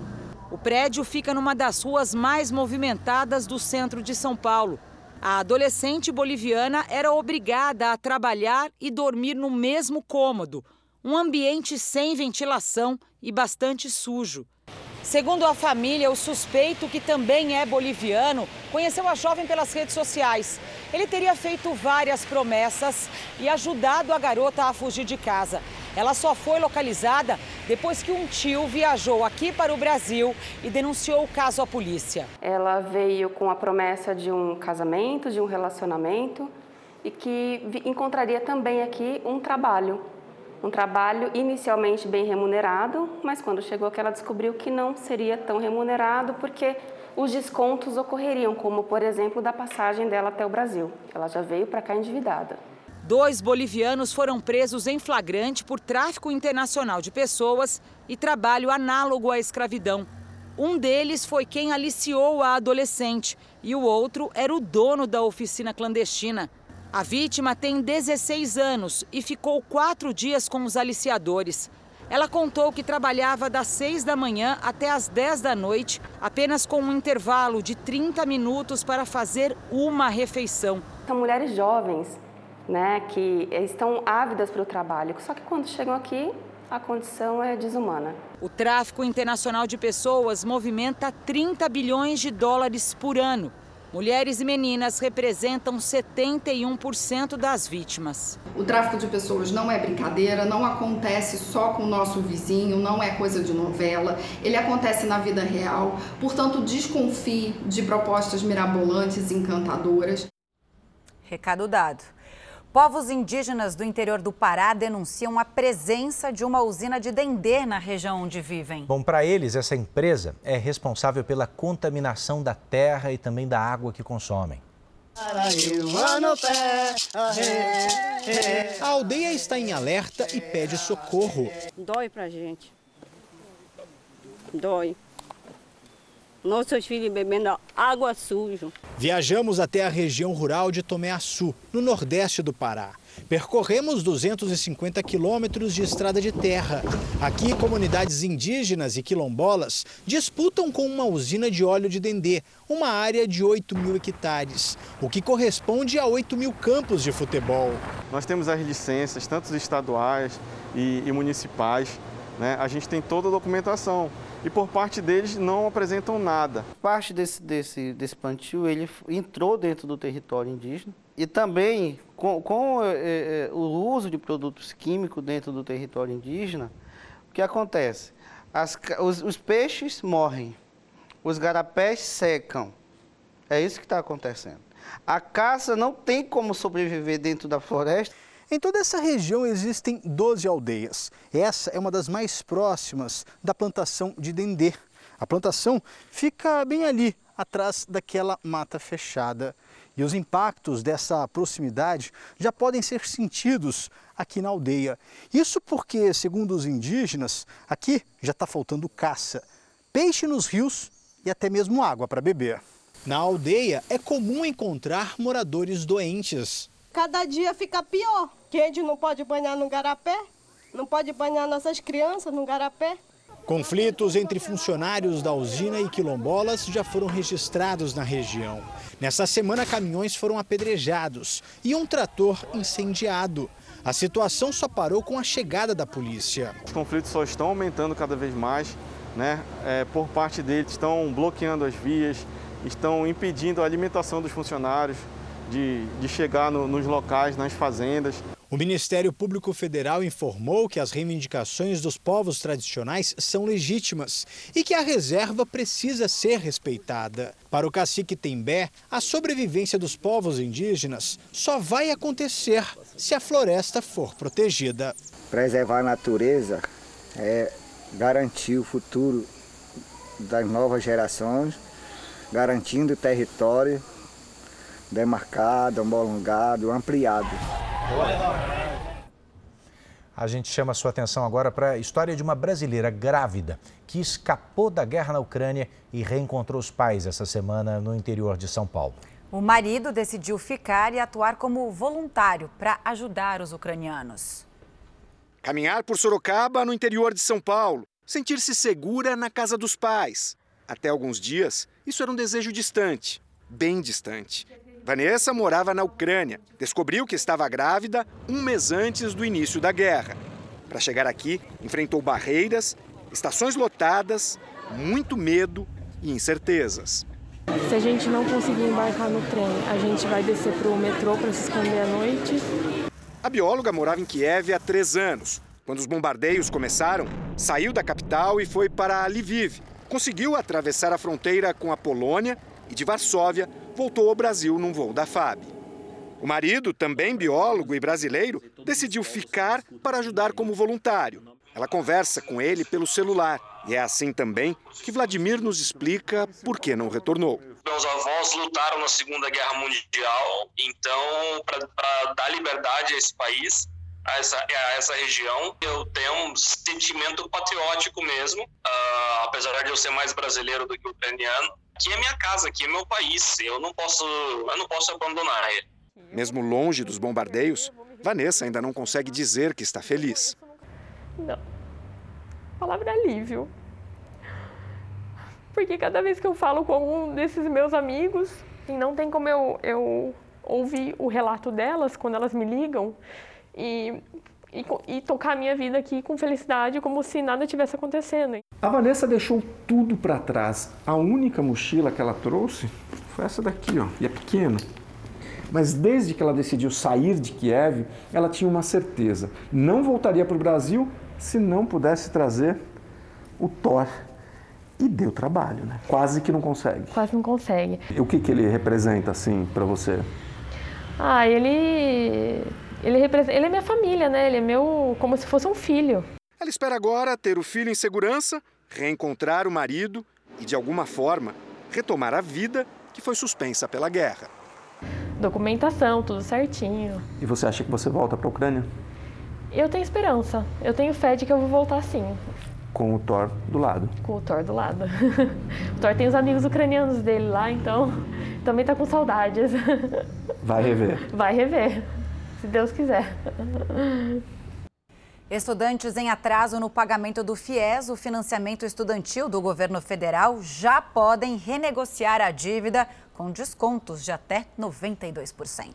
O prédio fica numa das ruas mais movimentadas do centro de São Paulo. A adolescente boliviana era obrigada a trabalhar e dormir no mesmo cômodo, um ambiente sem ventilação e bastante sujo. Segundo a família, o suspeito, que também é boliviano, conheceu a jovem pelas redes sociais. Ele teria feito várias promessas e ajudado a garota a fugir de casa. Ela só foi localizada depois que um tio viajou aqui para o Brasil e denunciou o caso à polícia. Ela veio com a promessa de um casamento, de um relacionamento e que encontraria também aqui um trabalho. Um trabalho inicialmente bem remunerado, mas quando chegou aqui ela descobriu que não seria tão remunerado porque os descontos ocorreriam, como por exemplo da passagem dela até o Brasil. Ela já veio para cá endividada. Dois bolivianos foram presos em flagrante por tráfico internacional de pessoas e trabalho análogo à escravidão. Um deles foi quem aliciou a adolescente e o outro era o dono da oficina clandestina. A vítima tem 16 anos e ficou quatro dias com os aliciadores. Ela contou que trabalhava das 6 da manhã até as 10 da noite, apenas com um intervalo de 30 minutos para fazer uma refeição. São mulheres jovens né, que estão ávidas para o trabalho. Só que quando chegam aqui, a condição é desumana. O tráfico internacional de pessoas movimenta 30 bilhões de dólares por ano. Mulheres e meninas representam 71% das vítimas. O tráfico de pessoas não é brincadeira, não acontece só com o nosso vizinho, não é coisa de novela, ele acontece na vida real. Portanto, desconfie de propostas mirabolantes e encantadoras. Recado dado. Povos indígenas do interior do Pará denunciam a presença de uma usina de dendê na região onde vivem. Bom, para eles, essa empresa é responsável pela contaminação da terra e também da água que consomem. A aldeia está em alerta e pede socorro. Dói pra gente. Dói. Nossos filhos bebendo água suja. Viajamos até a região rural de Tomé-Açu, no nordeste do Pará. Percorremos 250 quilômetros de estrada de terra. Aqui, comunidades indígenas e quilombolas disputam com uma usina de óleo de dendê, uma área de 8 mil hectares, o que corresponde a 8 mil campos de futebol. Nós temos as licenças, tanto estaduais e, e municipais. Né? A gente tem toda a documentação e por parte deles não apresentam nada. Parte desse, desse, desse plantio ele entrou dentro do território indígena e também com, com é, é, o uso de produtos químicos dentro do território indígena, o que acontece? As, os, os peixes morrem, os garapés secam. É isso que está acontecendo. A caça não tem como sobreviver dentro da floresta. Em toda essa região existem 12 aldeias. Essa é uma das mais próximas da plantação de dendê. A plantação fica bem ali, atrás daquela mata fechada. E os impactos dessa proximidade já podem ser sentidos aqui na aldeia. Isso porque, segundo os indígenas, aqui já está faltando caça, peixe nos rios e até mesmo água para beber. Na aldeia é comum encontrar moradores doentes. Cada dia fica pior que a gente não pode banhar no garapé, não pode banhar nossas crianças no garapé. Conflitos entre funcionários da usina e quilombolas já foram registrados na região. Nessa semana, caminhões foram apedrejados e um trator incendiado. A situação só parou com a chegada da polícia. Os conflitos só estão aumentando cada vez mais, né? É, por parte deles, estão bloqueando as vias, estão impedindo a alimentação dos funcionários de, de chegar no, nos locais, nas fazendas. O Ministério Público Federal informou que as reivindicações dos povos tradicionais são legítimas e que a reserva precisa ser respeitada. Para o cacique Tembé, a sobrevivência dos povos indígenas só vai acontecer se a floresta for protegida. Preservar a natureza é garantir o futuro das novas gerações, garantindo o território demarcado, homologado, ampliado. A gente chama a sua atenção agora para a história de uma brasileira grávida que escapou da guerra na Ucrânia e reencontrou os pais essa semana no interior de São Paulo. O marido decidiu ficar e atuar como voluntário para ajudar os ucranianos. Caminhar por Sorocaba, no interior de São Paulo. Sentir-se segura na casa dos pais. Até alguns dias, isso era um desejo distante, bem distante. Vanessa morava na Ucrânia. Descobriu que estava grávida um mês antes do início da guerra. Para chegar aqui, enfrentou barreiras, estações lotadas, muito medo e incertezas. Se a gente não conseguir embarcar no trem, a gente vai descer para o metrô para se esconder à noite. A bióloga morava em Kiev há três anos. Quando os bombardeios começaram, saiu da capital e foi para Lviv. Conseguiu atravessar a fronteira com a Polônia e de Varsóvia voltou ao Brasil num voo da FAB. O marido, também biólogo e brasileiro, decidiu ficar para ajudar como voluntário. Ela conversa com ele pelo celular e é assim também que Vladimir nos explica por que não retornou. Meus avós lutaram na Segunda Guerra Mundial, então, para dar liberdade a esse país, a essa, a essa região, eu tenho um sentimento patriótico mesmo, uh, apesar de eu ser mais brasileiro do que ucraniano aqui é minha casa, aqui é meu país. Eu não posso, eu não posso abandonar ele. Mesmo longe dos bombardeios, Vanessa ainda não consegue dizer que está feliz. Não. A palavra é alívio. Porque cada vez que eu falo com algum desses meus amigos, e não tem como eu, eu ouvir o relato delas quando elas me ligam, e e, e, tocar a minha vida aqui com felicidade, como se nada tivesse acontecendo. A Vanessa deixou tudo para trás. A única mochila que ela trouxe foi essa daqui, ó, e é pequena. Mas desde que ela decidiu sair de Kiev, ela tinha uma certeza: não voltaria para o Brasil se não pudesse trazer o Thor. E deu trabalho, né? Quase que não consegue. Quase não consegue. E o que, que ele representa, assim, para você? Ah, ele ele, ele é minha família, né? Ele é meu como se fosse um filho. Ela espera agora ter o filho em segurança, reencontrar o marido e, de alguma forma, retomar a vida que foi suspensa pela guerra. Documentação, tudo certinho. E você acha que você volta para a Ucrânia? Eu tenho esperança. Eu tenho fé de que eu vou voltar sim. Com o Thor do lado. Com o Thor do lado. (laughs) o Thor tem os amigos ucranianos dele lá, então também tá com saudades. (laughs) Vai rever. Vai rever, se Deus quiser. Estudantes em atraso no pagamento do FIES, o financiamento estudantil do governo federal, já podem renegociar a dívida com descontos de até 92%.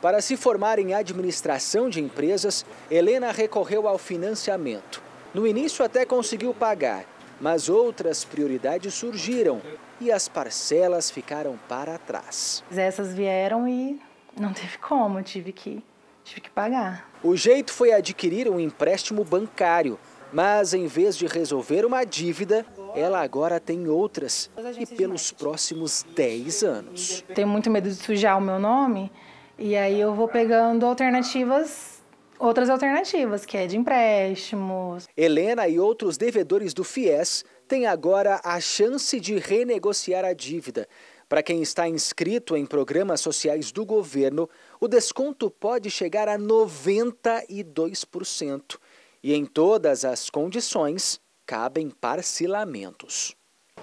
Para se formar em administração de empresas, Helena recorreu ao financiamento. No início até conseguiu pagar, mas outras prioridades surgiram e as parcelas ficaram para trás. Essas vieram e não teve como, tive que, tive que pagar. O jeito foi adquirir um empréstimo bancário, mas em vez de resolver uma dívida, ela agora tem outras e pelos próximos 10 anos. Tenho muito medo de sujar o meu nome e aí eu vou pegando alternativas outras alternativas, que é de empréstimos. Helena e outros devedores do FIES têm agora a chance de renegociar a dívida. Para quem está inscrito em programas sociais do governo, o desconto pode chegar a 92%. E em todas as condições, cabem parcelamentos.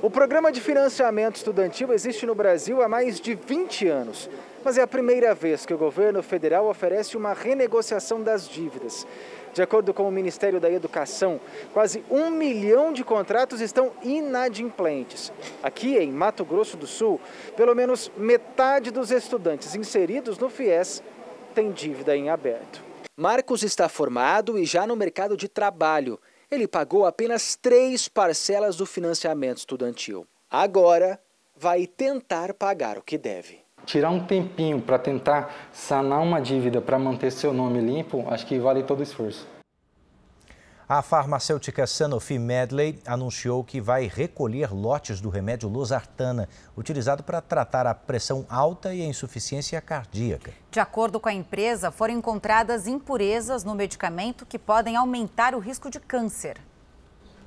O programa de financiamento estudantil existe no Brasil há mais de 20 anos, mas é a primeira vez que o governo federal oferece uma renegociação das dívidas. De acordo com o Ministério da Educação, quase um milhão de contratos estão inadimplentes. Aqui em Mato Grosso do Sul, pelo menos metade dos estudantes inseridos no FIES tem dívida em aberto. Marcos está formado e já no mercado de trabalho. Ele pagou apenas três parcelas do financiamento estudantil. Agora vai tentar pagar o que deve. Tirar um tempinho para tentar sanar uma dívida para manter seu nome limpo, acho que vale todo o esforço. A farmacêutica Sanofi Medley anunciou que vai recolher lotes do remédio losartana, utilizado para tratar a pressão alta e a insuficiência cardíaca. De acordo com a empresa, foram encontradas impurezas no medicamento que podem aumentar o risco de câncer.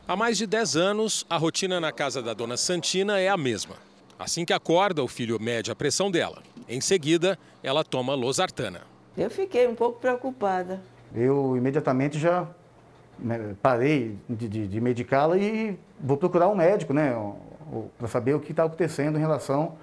Há mais de 10 anos, a rotina na casa da dona Santina é a mesma. Assim que acorda, o filho mede a pressão dela. Em seguida, ela toma losartana. Eu fiquei um pouco preocupada. Eu imediatamente já né, parei de, de, de medicá-la e vou procurar um médico, né, para saber o que está acontecendo em relação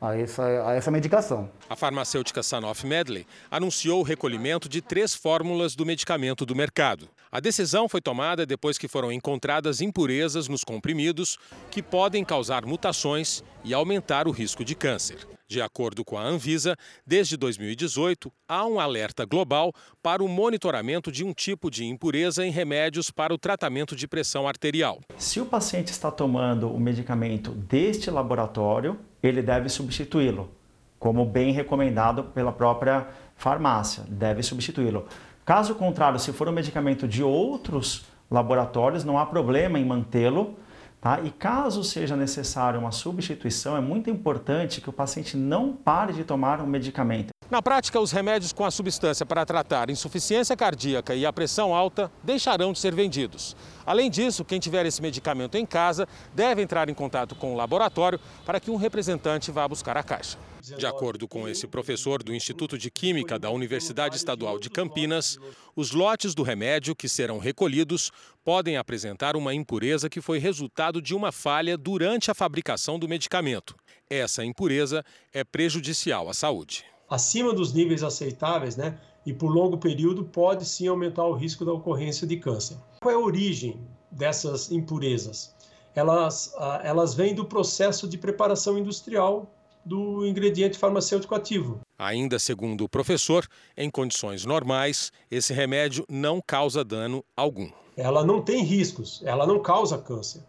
a essa, a essa medicação. A farmacêutica Sanofi Medley anunciou o recolhimento de três fórmulas do medicamento do mercado. A decisão foi tomada depois que foram encontradas impurezas nos comprimidos que podem causar mutações e aumentar o risco de câncer. De acordo com a Anvisa, desde 2018 há um alerta global para o monitoramento de um tipo de impureza em remédios para o tratamento de pressão arterial. Se o paciente está tomando o medicamento deste laboratório, ele deve substituí-lo, como bem recomendado pela própria farmácia, deve substituí-lo. Caso contrário, se for um medicamento de outros laboratórios, não há problema em mantê-lo. Tá? E caso seja necessário uma substituição, é muito importante que o paciente não pare de tomar um medicamento. Na prática, os remédios com a substância para tratar insuficiência cardíaca e a pressão alta deixarão de ser vendidos. Além disso, quem tiver esse medicamento em casa deve entrar em contato com o laboratório para que um representante vá buscar a caixa. De acordo com esse professor do Instituto de Química da Universidade Estadual de Campinas, os lotes do remédio que serão recolhidos podem apresentar uma impureza que foi resultado de uma falha durante a fabricação do medicamento. Essa impureza é prejudicial à saúde. Acima dos níveis aceitáveis, né? E por longo período pode sim aumentar o risco da ocorrência de câncer. Qual é a origem dessas impurezas? Elas, ah, elas vêm do processo de preparação industrial do ingrediente farmacêutico ativo. Ainda segundo o professor, em condições normais, esse remédio não causa dano algum. Ela não tem riscos, ela não causa câncer.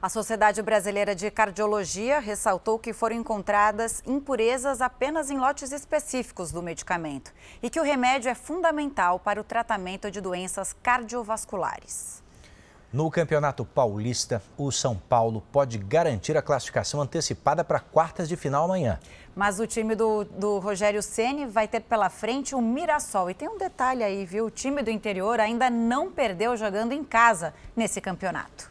A Sociedade Brasileira de Cardiologia ressaltou que foram encontradas impurezas apenas em lotes específicos do medicamento e que o remédio é fundamental para o tratamento de doenças cardiovasculares. No Campeonato Paulista, o São Paulo pode garantir a classificação antecipada para quartas de final amanhã. Mas o time do, do Rogério Ceni vai ter pela frente o Mirassol. E tem um detalhe aí, viu? O time do interior ainda não perdeu jogando em casa nesse campeonato.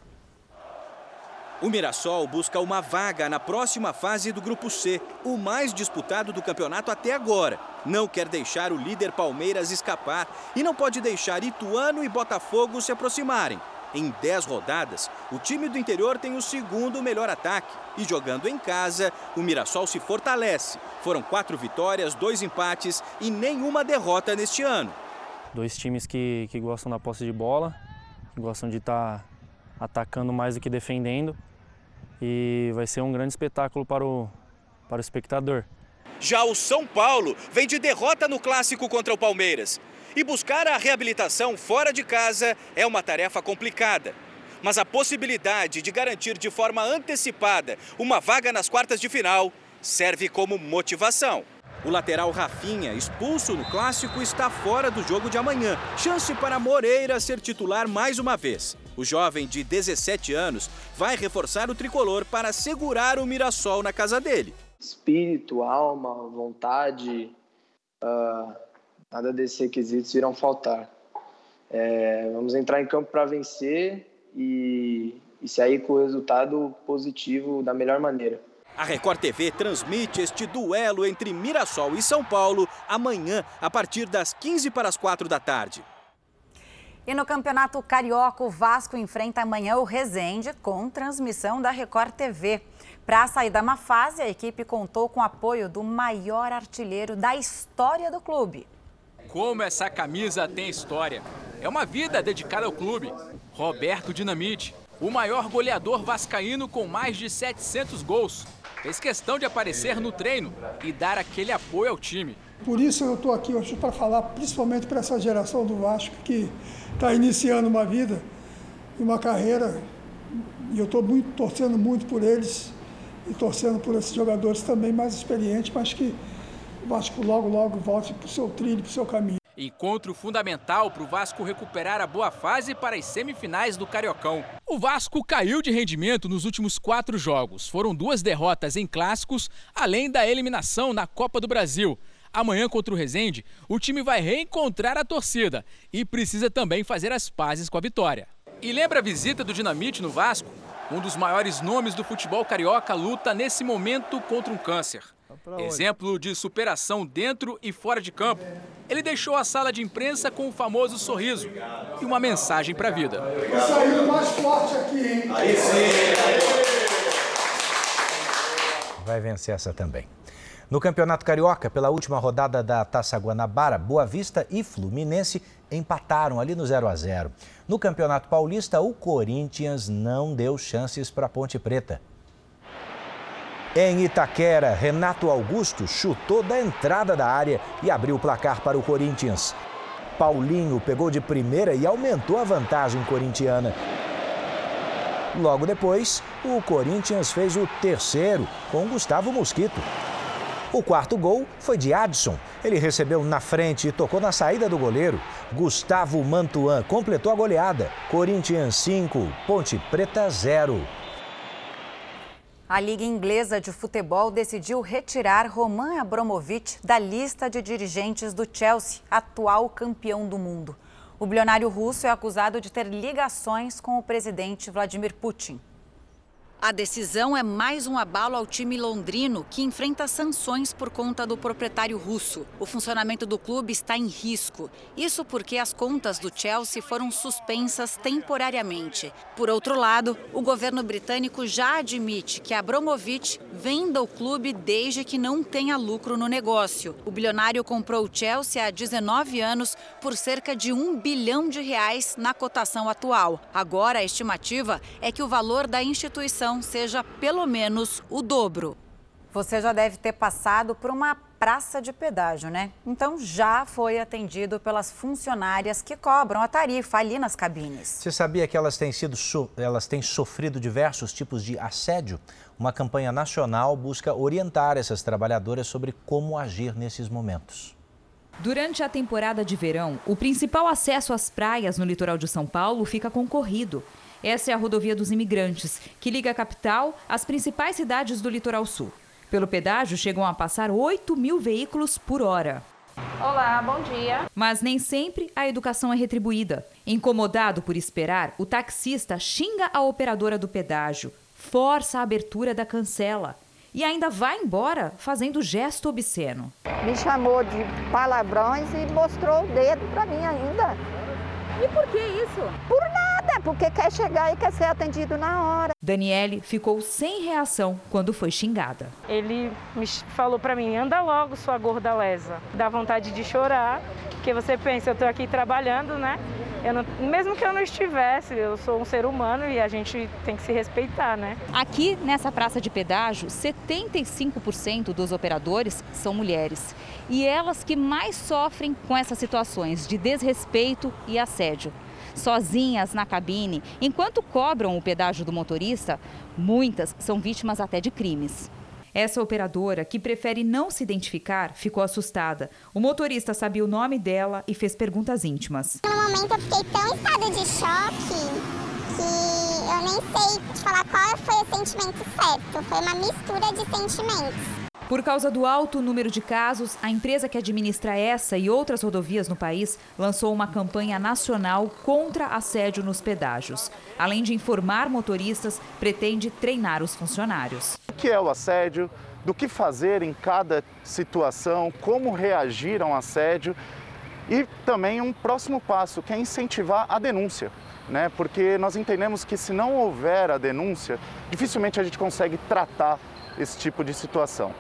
O Mirassol busca uma vaga na próxima fase do Grupo C, o mais disputado do campeonato até agora. não quer deixar o líder Palmeiras escapar e não pode deixar Ituano e Botafogo se aproximarem. Em 10 rodadas, o time do interior tem o segundo melhor ataque. E jogando em casa, o Mirassol se fortalece. Foram quatro vitórias, dois empates e nenhuma derrota neste ano. Dois times que, que gostam da posse de bola, que gostam de estar tá atacando mais do que defendendo. E vai ser um grande espetáculo para o, para o espectador. Já o São Paulo vem de derrota no clássico contra o Palmeiras. E buscar a reabilitação fora de casa é uma tarefa complicada. Mas a possibilidade de garantir de forma antecipada uma vaga nas quartas de final serve como motivação. O lateral Rafinha, expulso no clássico, está fora do jogo de amanhã. Chance para Moreira ser titular mais uma vez. O jovem de 17 anos vai reforçar o tricolor para segurar o Mirassol na casa dele. Espírito, alma, vontade, uh, nada desses requisitos irão faltar. É, vamos entrar em campo para vencer e, e sair com o resultado positivo da melhor maneira. A Record TV transmite este duelo entre Mirassol e São Paulo amanhã, a partir das 15 para as 4 da tarde. E no Campeonato Carioca, o Vasco enfrenta amanhã o Resende com transmissão da Record TV. Para sair da má fase, a equipe contou com o apoio do maior artilheiro da história do clube. Como essa camisa tem história. É uma vida dedicada ao clube. Roberto Dinamite, o maior goleador vascaíno com mais de 700 gols. Fez questão de aparecer no treino e dar aquele apoio ao time. Por isso eu estou aqui hoje para falar, principalmente para essa geração do Vasco que está iniciando uma vida e uma carreira. E eu estou torcendo muito por eles e torcendo por esses jogadores também mais experientes, mas que o Vasco logo, logo volte para o seu trilho, para o seu caminho. Encontro fundamental para o Vasco recuperar a boa fase para as semifinais do Cariocão. O Vasco caiu de rendimento nos últimos quatro jogos. Foram duas derrotas em clássicos, além da eliminação na Copa do Brasil. Amanhã contra o Resende, o time vai reencontrar a torcida e precisa também fazer as pazes com a vitória. E lembra a visita do Dinamite no Vasco? Um dos maiores nomes do futebol carioca luta nesse momento contra um câncer. Exemplo de superação dentro e fora de campo. Ele deixou a sala de imprensa com o famoso sorriso e uma mensagem para a vida. Saindo mais forte aqui, hein? Aí sim! Vai vencer essa também. No Campeonato Carioca, pela última rodada da Taça Guanabara, Boa Vista e Fluminense empataram ali no 0 a 0. No Campeonato Paulista, o Corinthians não deu chances para a Ponte Preta. Em Itaquera, Renato Augusto chutou da entrada da área e abriu o placar para o Corinthians. Paulinho pegou de primeira e aumentou a vantagem corintiana. Logo depois, o Corinthians fez o terceiro com Gustavo Mosquito. O quarto gol foi de Adson. Ele recebeu na frente e tocou na saída do goleiro. Gustavo Mantuan completou a goleada. Corinthians 5, Ponte Preta 0. A Liga Inglesa de Futebol decidiu retirar Roman Abramovich da lista de dirigentes do Chelsea, atual campeão do mundo. O bilionário russo é acusado de ter ligações com o presidente Vladimir Putin. A decisão é mais um abalo ao time londrino, que enfrenta sanções por conta do proprietário russo. O funcionamento do clube está em risco. Isso porque as contas do Chelsea foram suspensas temporariamente. Por outro lado, o governo britânico já admite que Abramovich venda o clube desde que não tenha lucro no negócio. O bilionário comprou o Chelsea há 19 anos por cerca de um bilhão de reais na cotação atual. Agora, a estimativa é que o valor da instituição seja pelo menos o dobro. Você já deve ter passado por uma praça de pedágio, né? Então já foi atendido pelas funcionárias que cobram a tarifa ali nas cabines. Você sabia que elas têm, sido, elas têm sofrido diversos tipos de assédio? Uma campanha nacional busca orientar essas trabalhadoras sobre como agir nesses momentos. Durante a temporada de verão, o principal acesso às praias no litoral de São Paulo fica concorrido. Essa é a rodovia dos imigrantes, que liga a capital às principais cidades do litoral sul. Pelo pedágio, chegam a passar 8 mil veículos por hora. Olá, bom dia. Mas nem sempre a educação é retribuída. Incomodado por esperar, o taxista xinga a operadora do pedágio, força a abertura da cancela. e ainda vai embora fazendo gesto obsceno. Me chamou de palavrões e mostrou o dedo para mim ainda. E por que isso? Por nada, porque quer chegar e quer ser atendido na hora. Daniele ficou sem reação quando foi xingada. Ele me falou para mim: anda logo, sua gorda lesa. Dá vontade de chorar, porque você pensa, eu tô aqui trabalhando, né? Não, mesmo que eu não estivesse, eu sou um ser humano e a gente tem que se respeitar, né? Aqui nessa praça de pedágio, 75% dos operadores são mulheres. E elas que mais sofrem com essas situações de desrespeito e assédio. Sozinhas na cabine, enquanto cobram o pedágio do motorista, muitas são vítimas até de crimes. Essa operadora, que prefere não se identificar, ficou assustada. O motorista sabia o nome dela e fez perguntas íntimas. No momento eu fiquei tão em estado de choque que eu nem sei te falar qual foi o sentimento certo. Foi uma mistura de sentimentos. Por causa do alto número de casos, a empresa que administra essa e outras rodovias no país lançou uma campanha nacional contra assédio nos pedágios. Além de informar motoristas, pretende treinar os funcionários. O que é o assédio? Do que fazer em cada situação? Como reagir a um assédio? E também um próximo passo, que é incentivar a denúncia. Né? Porque nós entendemos que se não houver a denúncia, dificilmente a gente consegue tratar esse tipo de situação.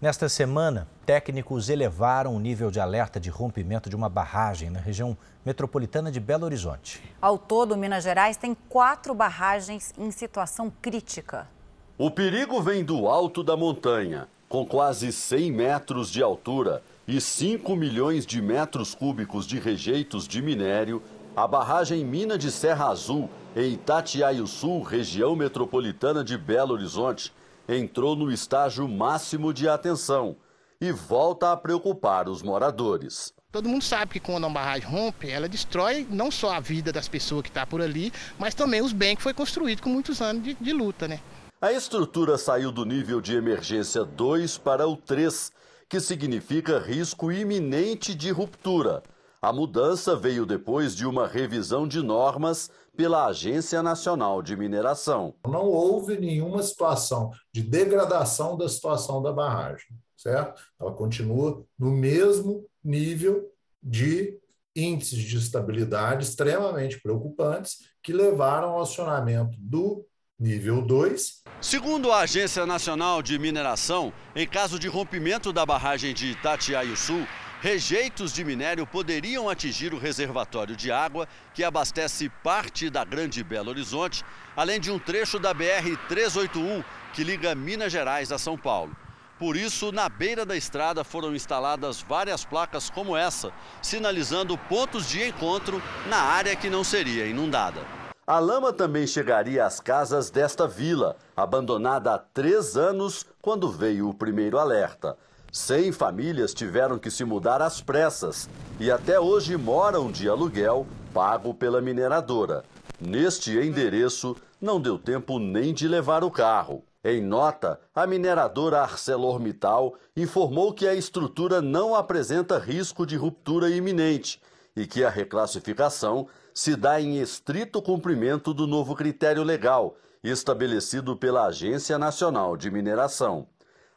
Nesta semana, técnicos elevaram o nível de alerta de rompimento de uma barragem na região metropolitana de Belo Horizonte. Ao todo, Minas Gerais tem quatro barragens em situação crítica. O perigo vem do alto da montanha, com quase 100 metros de altura e 5 milhões de metros cúbicos de rejeitos de minério. A barragem Mina de Serra Azul, em Itatiaiuçu, região metropolitana de Belo Horizonte, entrou no estágio máximo de atenção e volta a preocupar os moradores. Todo mundo sabe que quando uma barragem rompe, ela destrói não só a vida das pessoas que estão tá por ali, mas também os bens que foi construído com muitos anos de, de luta, né? A estrutura saiu do nível de emergência 2 para o 3, que significa risco iminente de ruptura. A mudança veio depois de uma revisão de normas pela Agência Nacional de Mineração. Não houve nenhuma situação de degradação da situação da barragem, certo? Ela continua no mesmo nível de índices de estabilidade extremamente preocupantes que levaram ao acionamento do nível 2. Segundo a Agência Nacional de Mineração, em caso de rompimento da barragem de Itatiaiuçu, Rejeitos de minério poderiam atingir o reservatório de água que abastece parte da Grande Belo Horizonte, além de um trecho da BR-381 que liga Minas Gerais a São Paulo. Por isso, na beira da estrada foram instaladas várias placas como essa, sinalizando pontos de encontro na área que não seria inundada. A lama também chegaria às casas desta vila, abandonada há três anos quando veio o primeiro alerta. Cem famílias tiveram que se mudar às pressas e até hoje moram de aluguel pago pela mineradora. Neste endereço, não deu tempo nem de levar o carro. Em nota, a mineradora ArcelorMittal informou que a estrutura não apresenta risco de ruptura iminente e que a reclassificação se dá em estrito cumprimento do novo critério legal estabelecido pela Agência Nacional de Mineração.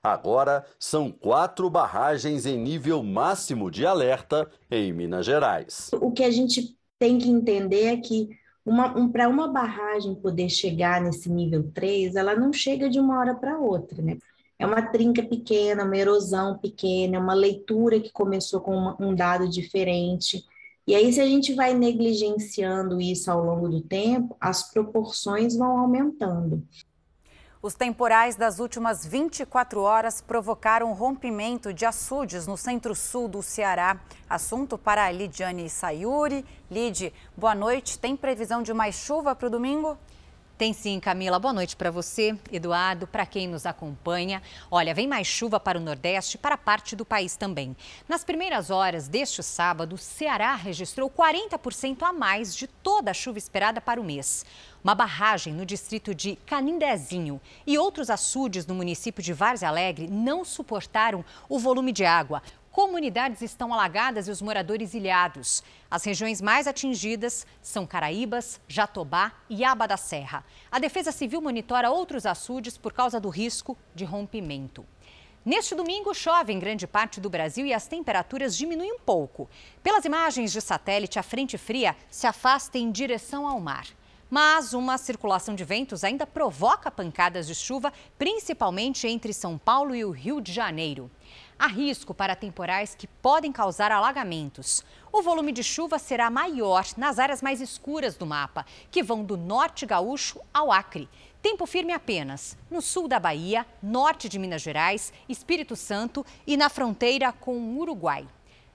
Agora são quatro barragens em nível máximo de alerta em Minas Gerais. O que a gente tem que entender é que um, para uma barragem poder chegar nesse nível 3, ela não chega de uma hora para outra, né? É uma trinca pequena, uma erosão pequena, uma leitura que começou com uma, um dado diferente. E aí, se a gente vai negligenciando isso ao longo do tempo, as proporções vão aumentando. Os temporais das últimas 24 horas provocaram rompimento de açudes no centro-sul do Ceará. Assunto para a Lidiane Sayuri. Lid, boa noite. Tem previsão de mais chuva para o domingo? Tem sim, Camila. Boa noite para você, Eduardo, para quem nos acompanha. Olha, vem mais chuva para o Nordeste, para parte do país também. Nas primeiras horas deste sábado, o Ceará registrou 40% a mais de toda a chuva esperada para o mês. Uma barragem no distrito de Canindezinho e outros açudes no município de Várzea Alegre não suportaram o volume de água comunidades estão alagadas e os moradores ilhados. As regiões mais atingidas são Caraíbas, Jatobá e Aba da Serra. A Defesa Civil monitora outros açudes por causa do risco de rompimento. Neste domingo, chove em grande parte do Brasil e as temperaturas diminuem um pouco. Pelas imagens de satélite, a frente fria se afasta em direção ao mar. Mas uma circulação de ventos ainda provoca pancadas de chuva, principalmente entre São Paulo e o Rio de Janeiro. Há risco para temporais que podem causar alagamentos. O volume de chuva será maior nas áreas mais escuras do mapa, que vão do norte gaúcho ao Acre. Tempo firme apenas no sul da Bahia, norte de Minas Gerais, Espírito Santo e na fronteira com o Uruguai.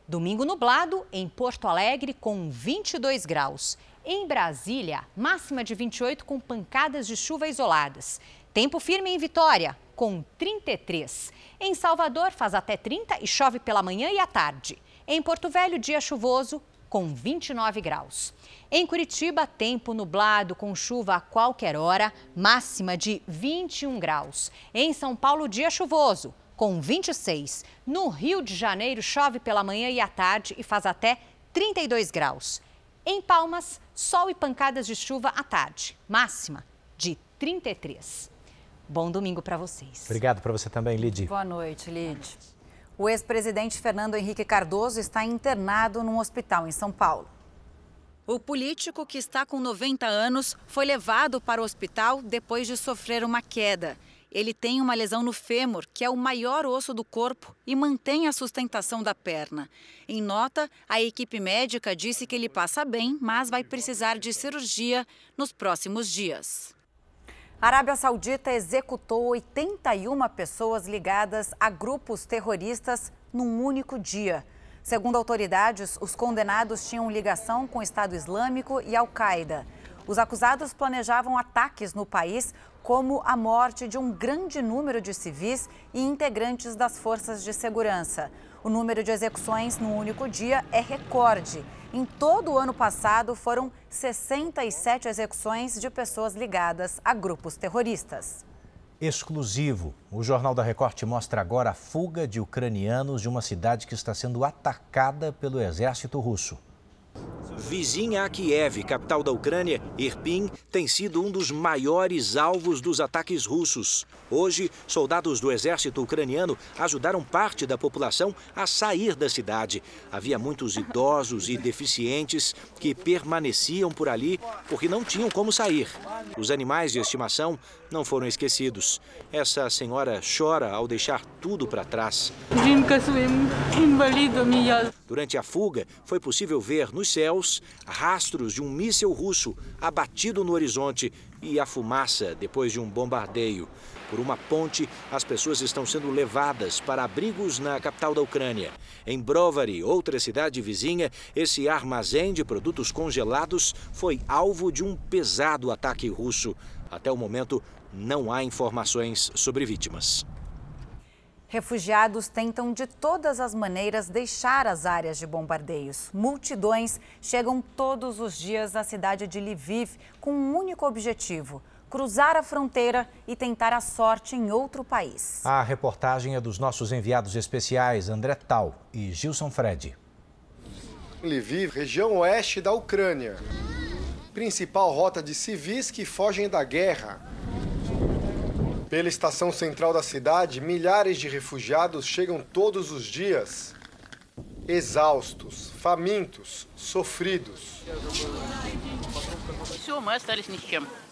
Domingo nublado em Porto Alegre com 22 graus. Em Brasília, máxima de 28 com pancadas de chuva isoladas. Tempo firme em Vitória, com 33. Em Salvador, faz até 30 e chove pela manhã e à tarde. Em Porto Velho, dia chuvoso, com 29 graus. Em Curitiba, tempo nublado com chuva a qualquer hora, máxima de 21 graus. Em São Paulo, dia chuvoso, com 26. No Rio de Janeiro, chove pela manhã e à tarde e faz até 32 graus. Em Palmas, sol e pancadas de chuva à tarde, máxima de 33. Bom domingo para vocês. Obrigado para você também, Lid. Boa noite, Lid. O ex-presidente Fernando Henrique Cardoso está internado num hospital em São Paulo. O político, que está com 90 anos, foi levado para o hospital depois de sofrer uma queda. Ele tem uma lesão no fêmur, que é o maior osso do corpo, e mantém a sustentação da perna. Em nota, a equipe médica disse que ele passa bem, mas vai precisar de cirurgia nos próximos dias. A Arábia Saudita executou 81 pessoas ligadas a grupos terroristas num único dia. Segundo autoridades, os condenados tinham ligação com o Estado Islâmico e Al-Qaeda. Os acusados planejavam ataques no país, como a morte de um grande número de civis e integrantes das forças de segurança. O número de execuções no único dia é recorde. Em todo o ano passado, foram 67 execuções de pessoas ligadas a grupos terroristas. Exclusivo. O Jornal da Record mostra agora a fuga de ucranianos de uma cidade que está sendo atacada pelo exército russo. Vizinha a Kiev, capital da Ucrânia, Irpin tem sido um dos maiores alvos dos ataques russos. Hoje, soldados do exército ucraniano ajudaram parte da população a sair da cidade. Havia muitos idosos e deficientes que permaneciam por ali porque não tinham como sair. Os animais de estimação não foram esquecidos. Essa senhora chora ao deixar tudo para trás. Durante a fuga, foi possível ver nos céus rastros de um míssil russo abatido no horizonte e a fumaça depois de um bombardeio. Por uma ponte, as pessoas estão sendo levadas para abrigos na capital da Ucrânia. Em Brovary, outra cidade vizinha, esse armazém de produtos congelados foi alvo de um pesado ataque russo. Até o momento, não há informações sobre vítimas. Refugiados tentam de todas as maneiras deixar as áreas de bombardeios. Multidões chegam todos os dias à cidade de Lviv com um único objetivo: cruzar a fronteira e tentar a sorte em outro país. A reportagem é dos nossos enviados especiais André Tal e Gilson Fred. Lviv, região oeste da Ucrânia. Principal rota de civis que fogem da guerra. Pela estação central da cidade, milhares de refugiados chegam todos os dias. Exaustos, famintos, sofridos.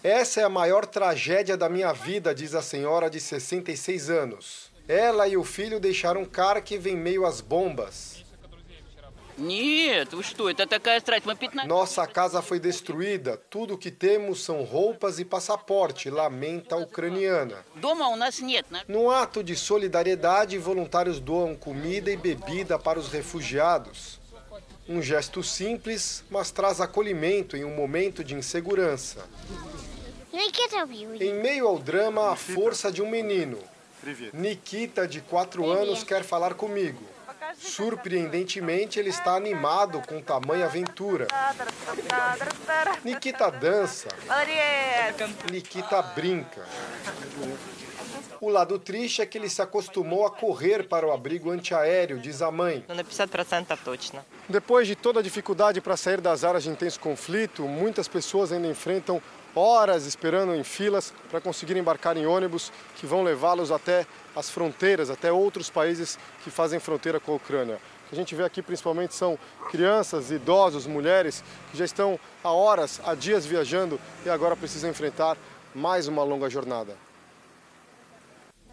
Essa é a maior tragédia da minha vida, diz a senhora de 66 anos. Ela e o filho deixaram Kharkiv em meio às bombas. Nossa casa foi destruída. Tudo o que temos são roupas e passaporte, lamenta a ucraniana. No ato de solidariedade, voluntários doam comida e bebida para os refugiados. Um gesto simples, mas traz acolhimento em um momento de insegurança. Em meio ao drama, a força de um menino. Nikita, de 4 anos, quer falar comigo. Surpreendentemente, ele está animado com tamanha aventura. Nikita dança. Nikita brinca. O lado triste é que ele se acostumou a correr para o abrigo antiaéreo, diz a mãe. Depois de toda a dificuldade para sair das áreas de intenso conflito, muitas pessoas ainda enfrentam horas esperando em filas para conseguir embarcar em ônibus que vão levá-los até as fronteiras, até outros países que fazem fronteira com a Ucrânia. O que a gente vê aqui principalmente são crianças, idosos, mulheres que já estão há horas, há dias viajando e agora precisam enfrentar mais uma longa jornada.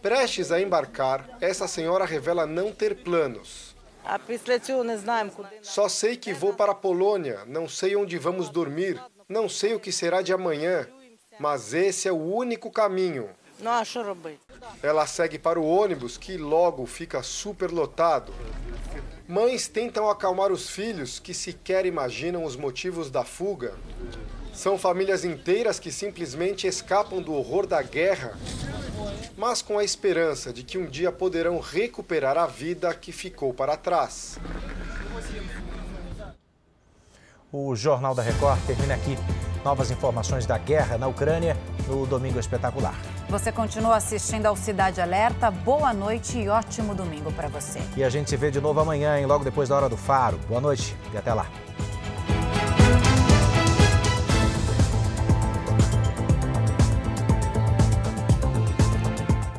Prestes a embarcar, essa senhora revela não ter planos. Só sei que vou para a Polônia, não sei onde vamos dormir, não sei o que será de amanhã, mas esse é o único caminho. Ela segue para o ônibus que logo fica superlotado. Mães tentam acalmar os filhos que sequer imaginam os motivos da fuga. São famílias inteiras que simplesmente escapam do horror da guerra, mas com a esperança de que um dia poderão recuperar a vida que ficou para trás. O Jornal da Record termina aqui. Novas informações da guerra na Ucrânia no Domingo Espetacular. Você continua assistindo ao Cidade Alerta. Boa noite e ótimo domingo para você. E a gente se vê de novo amanhã, hein? logo depois da hora do faro. Boa noite e até lá.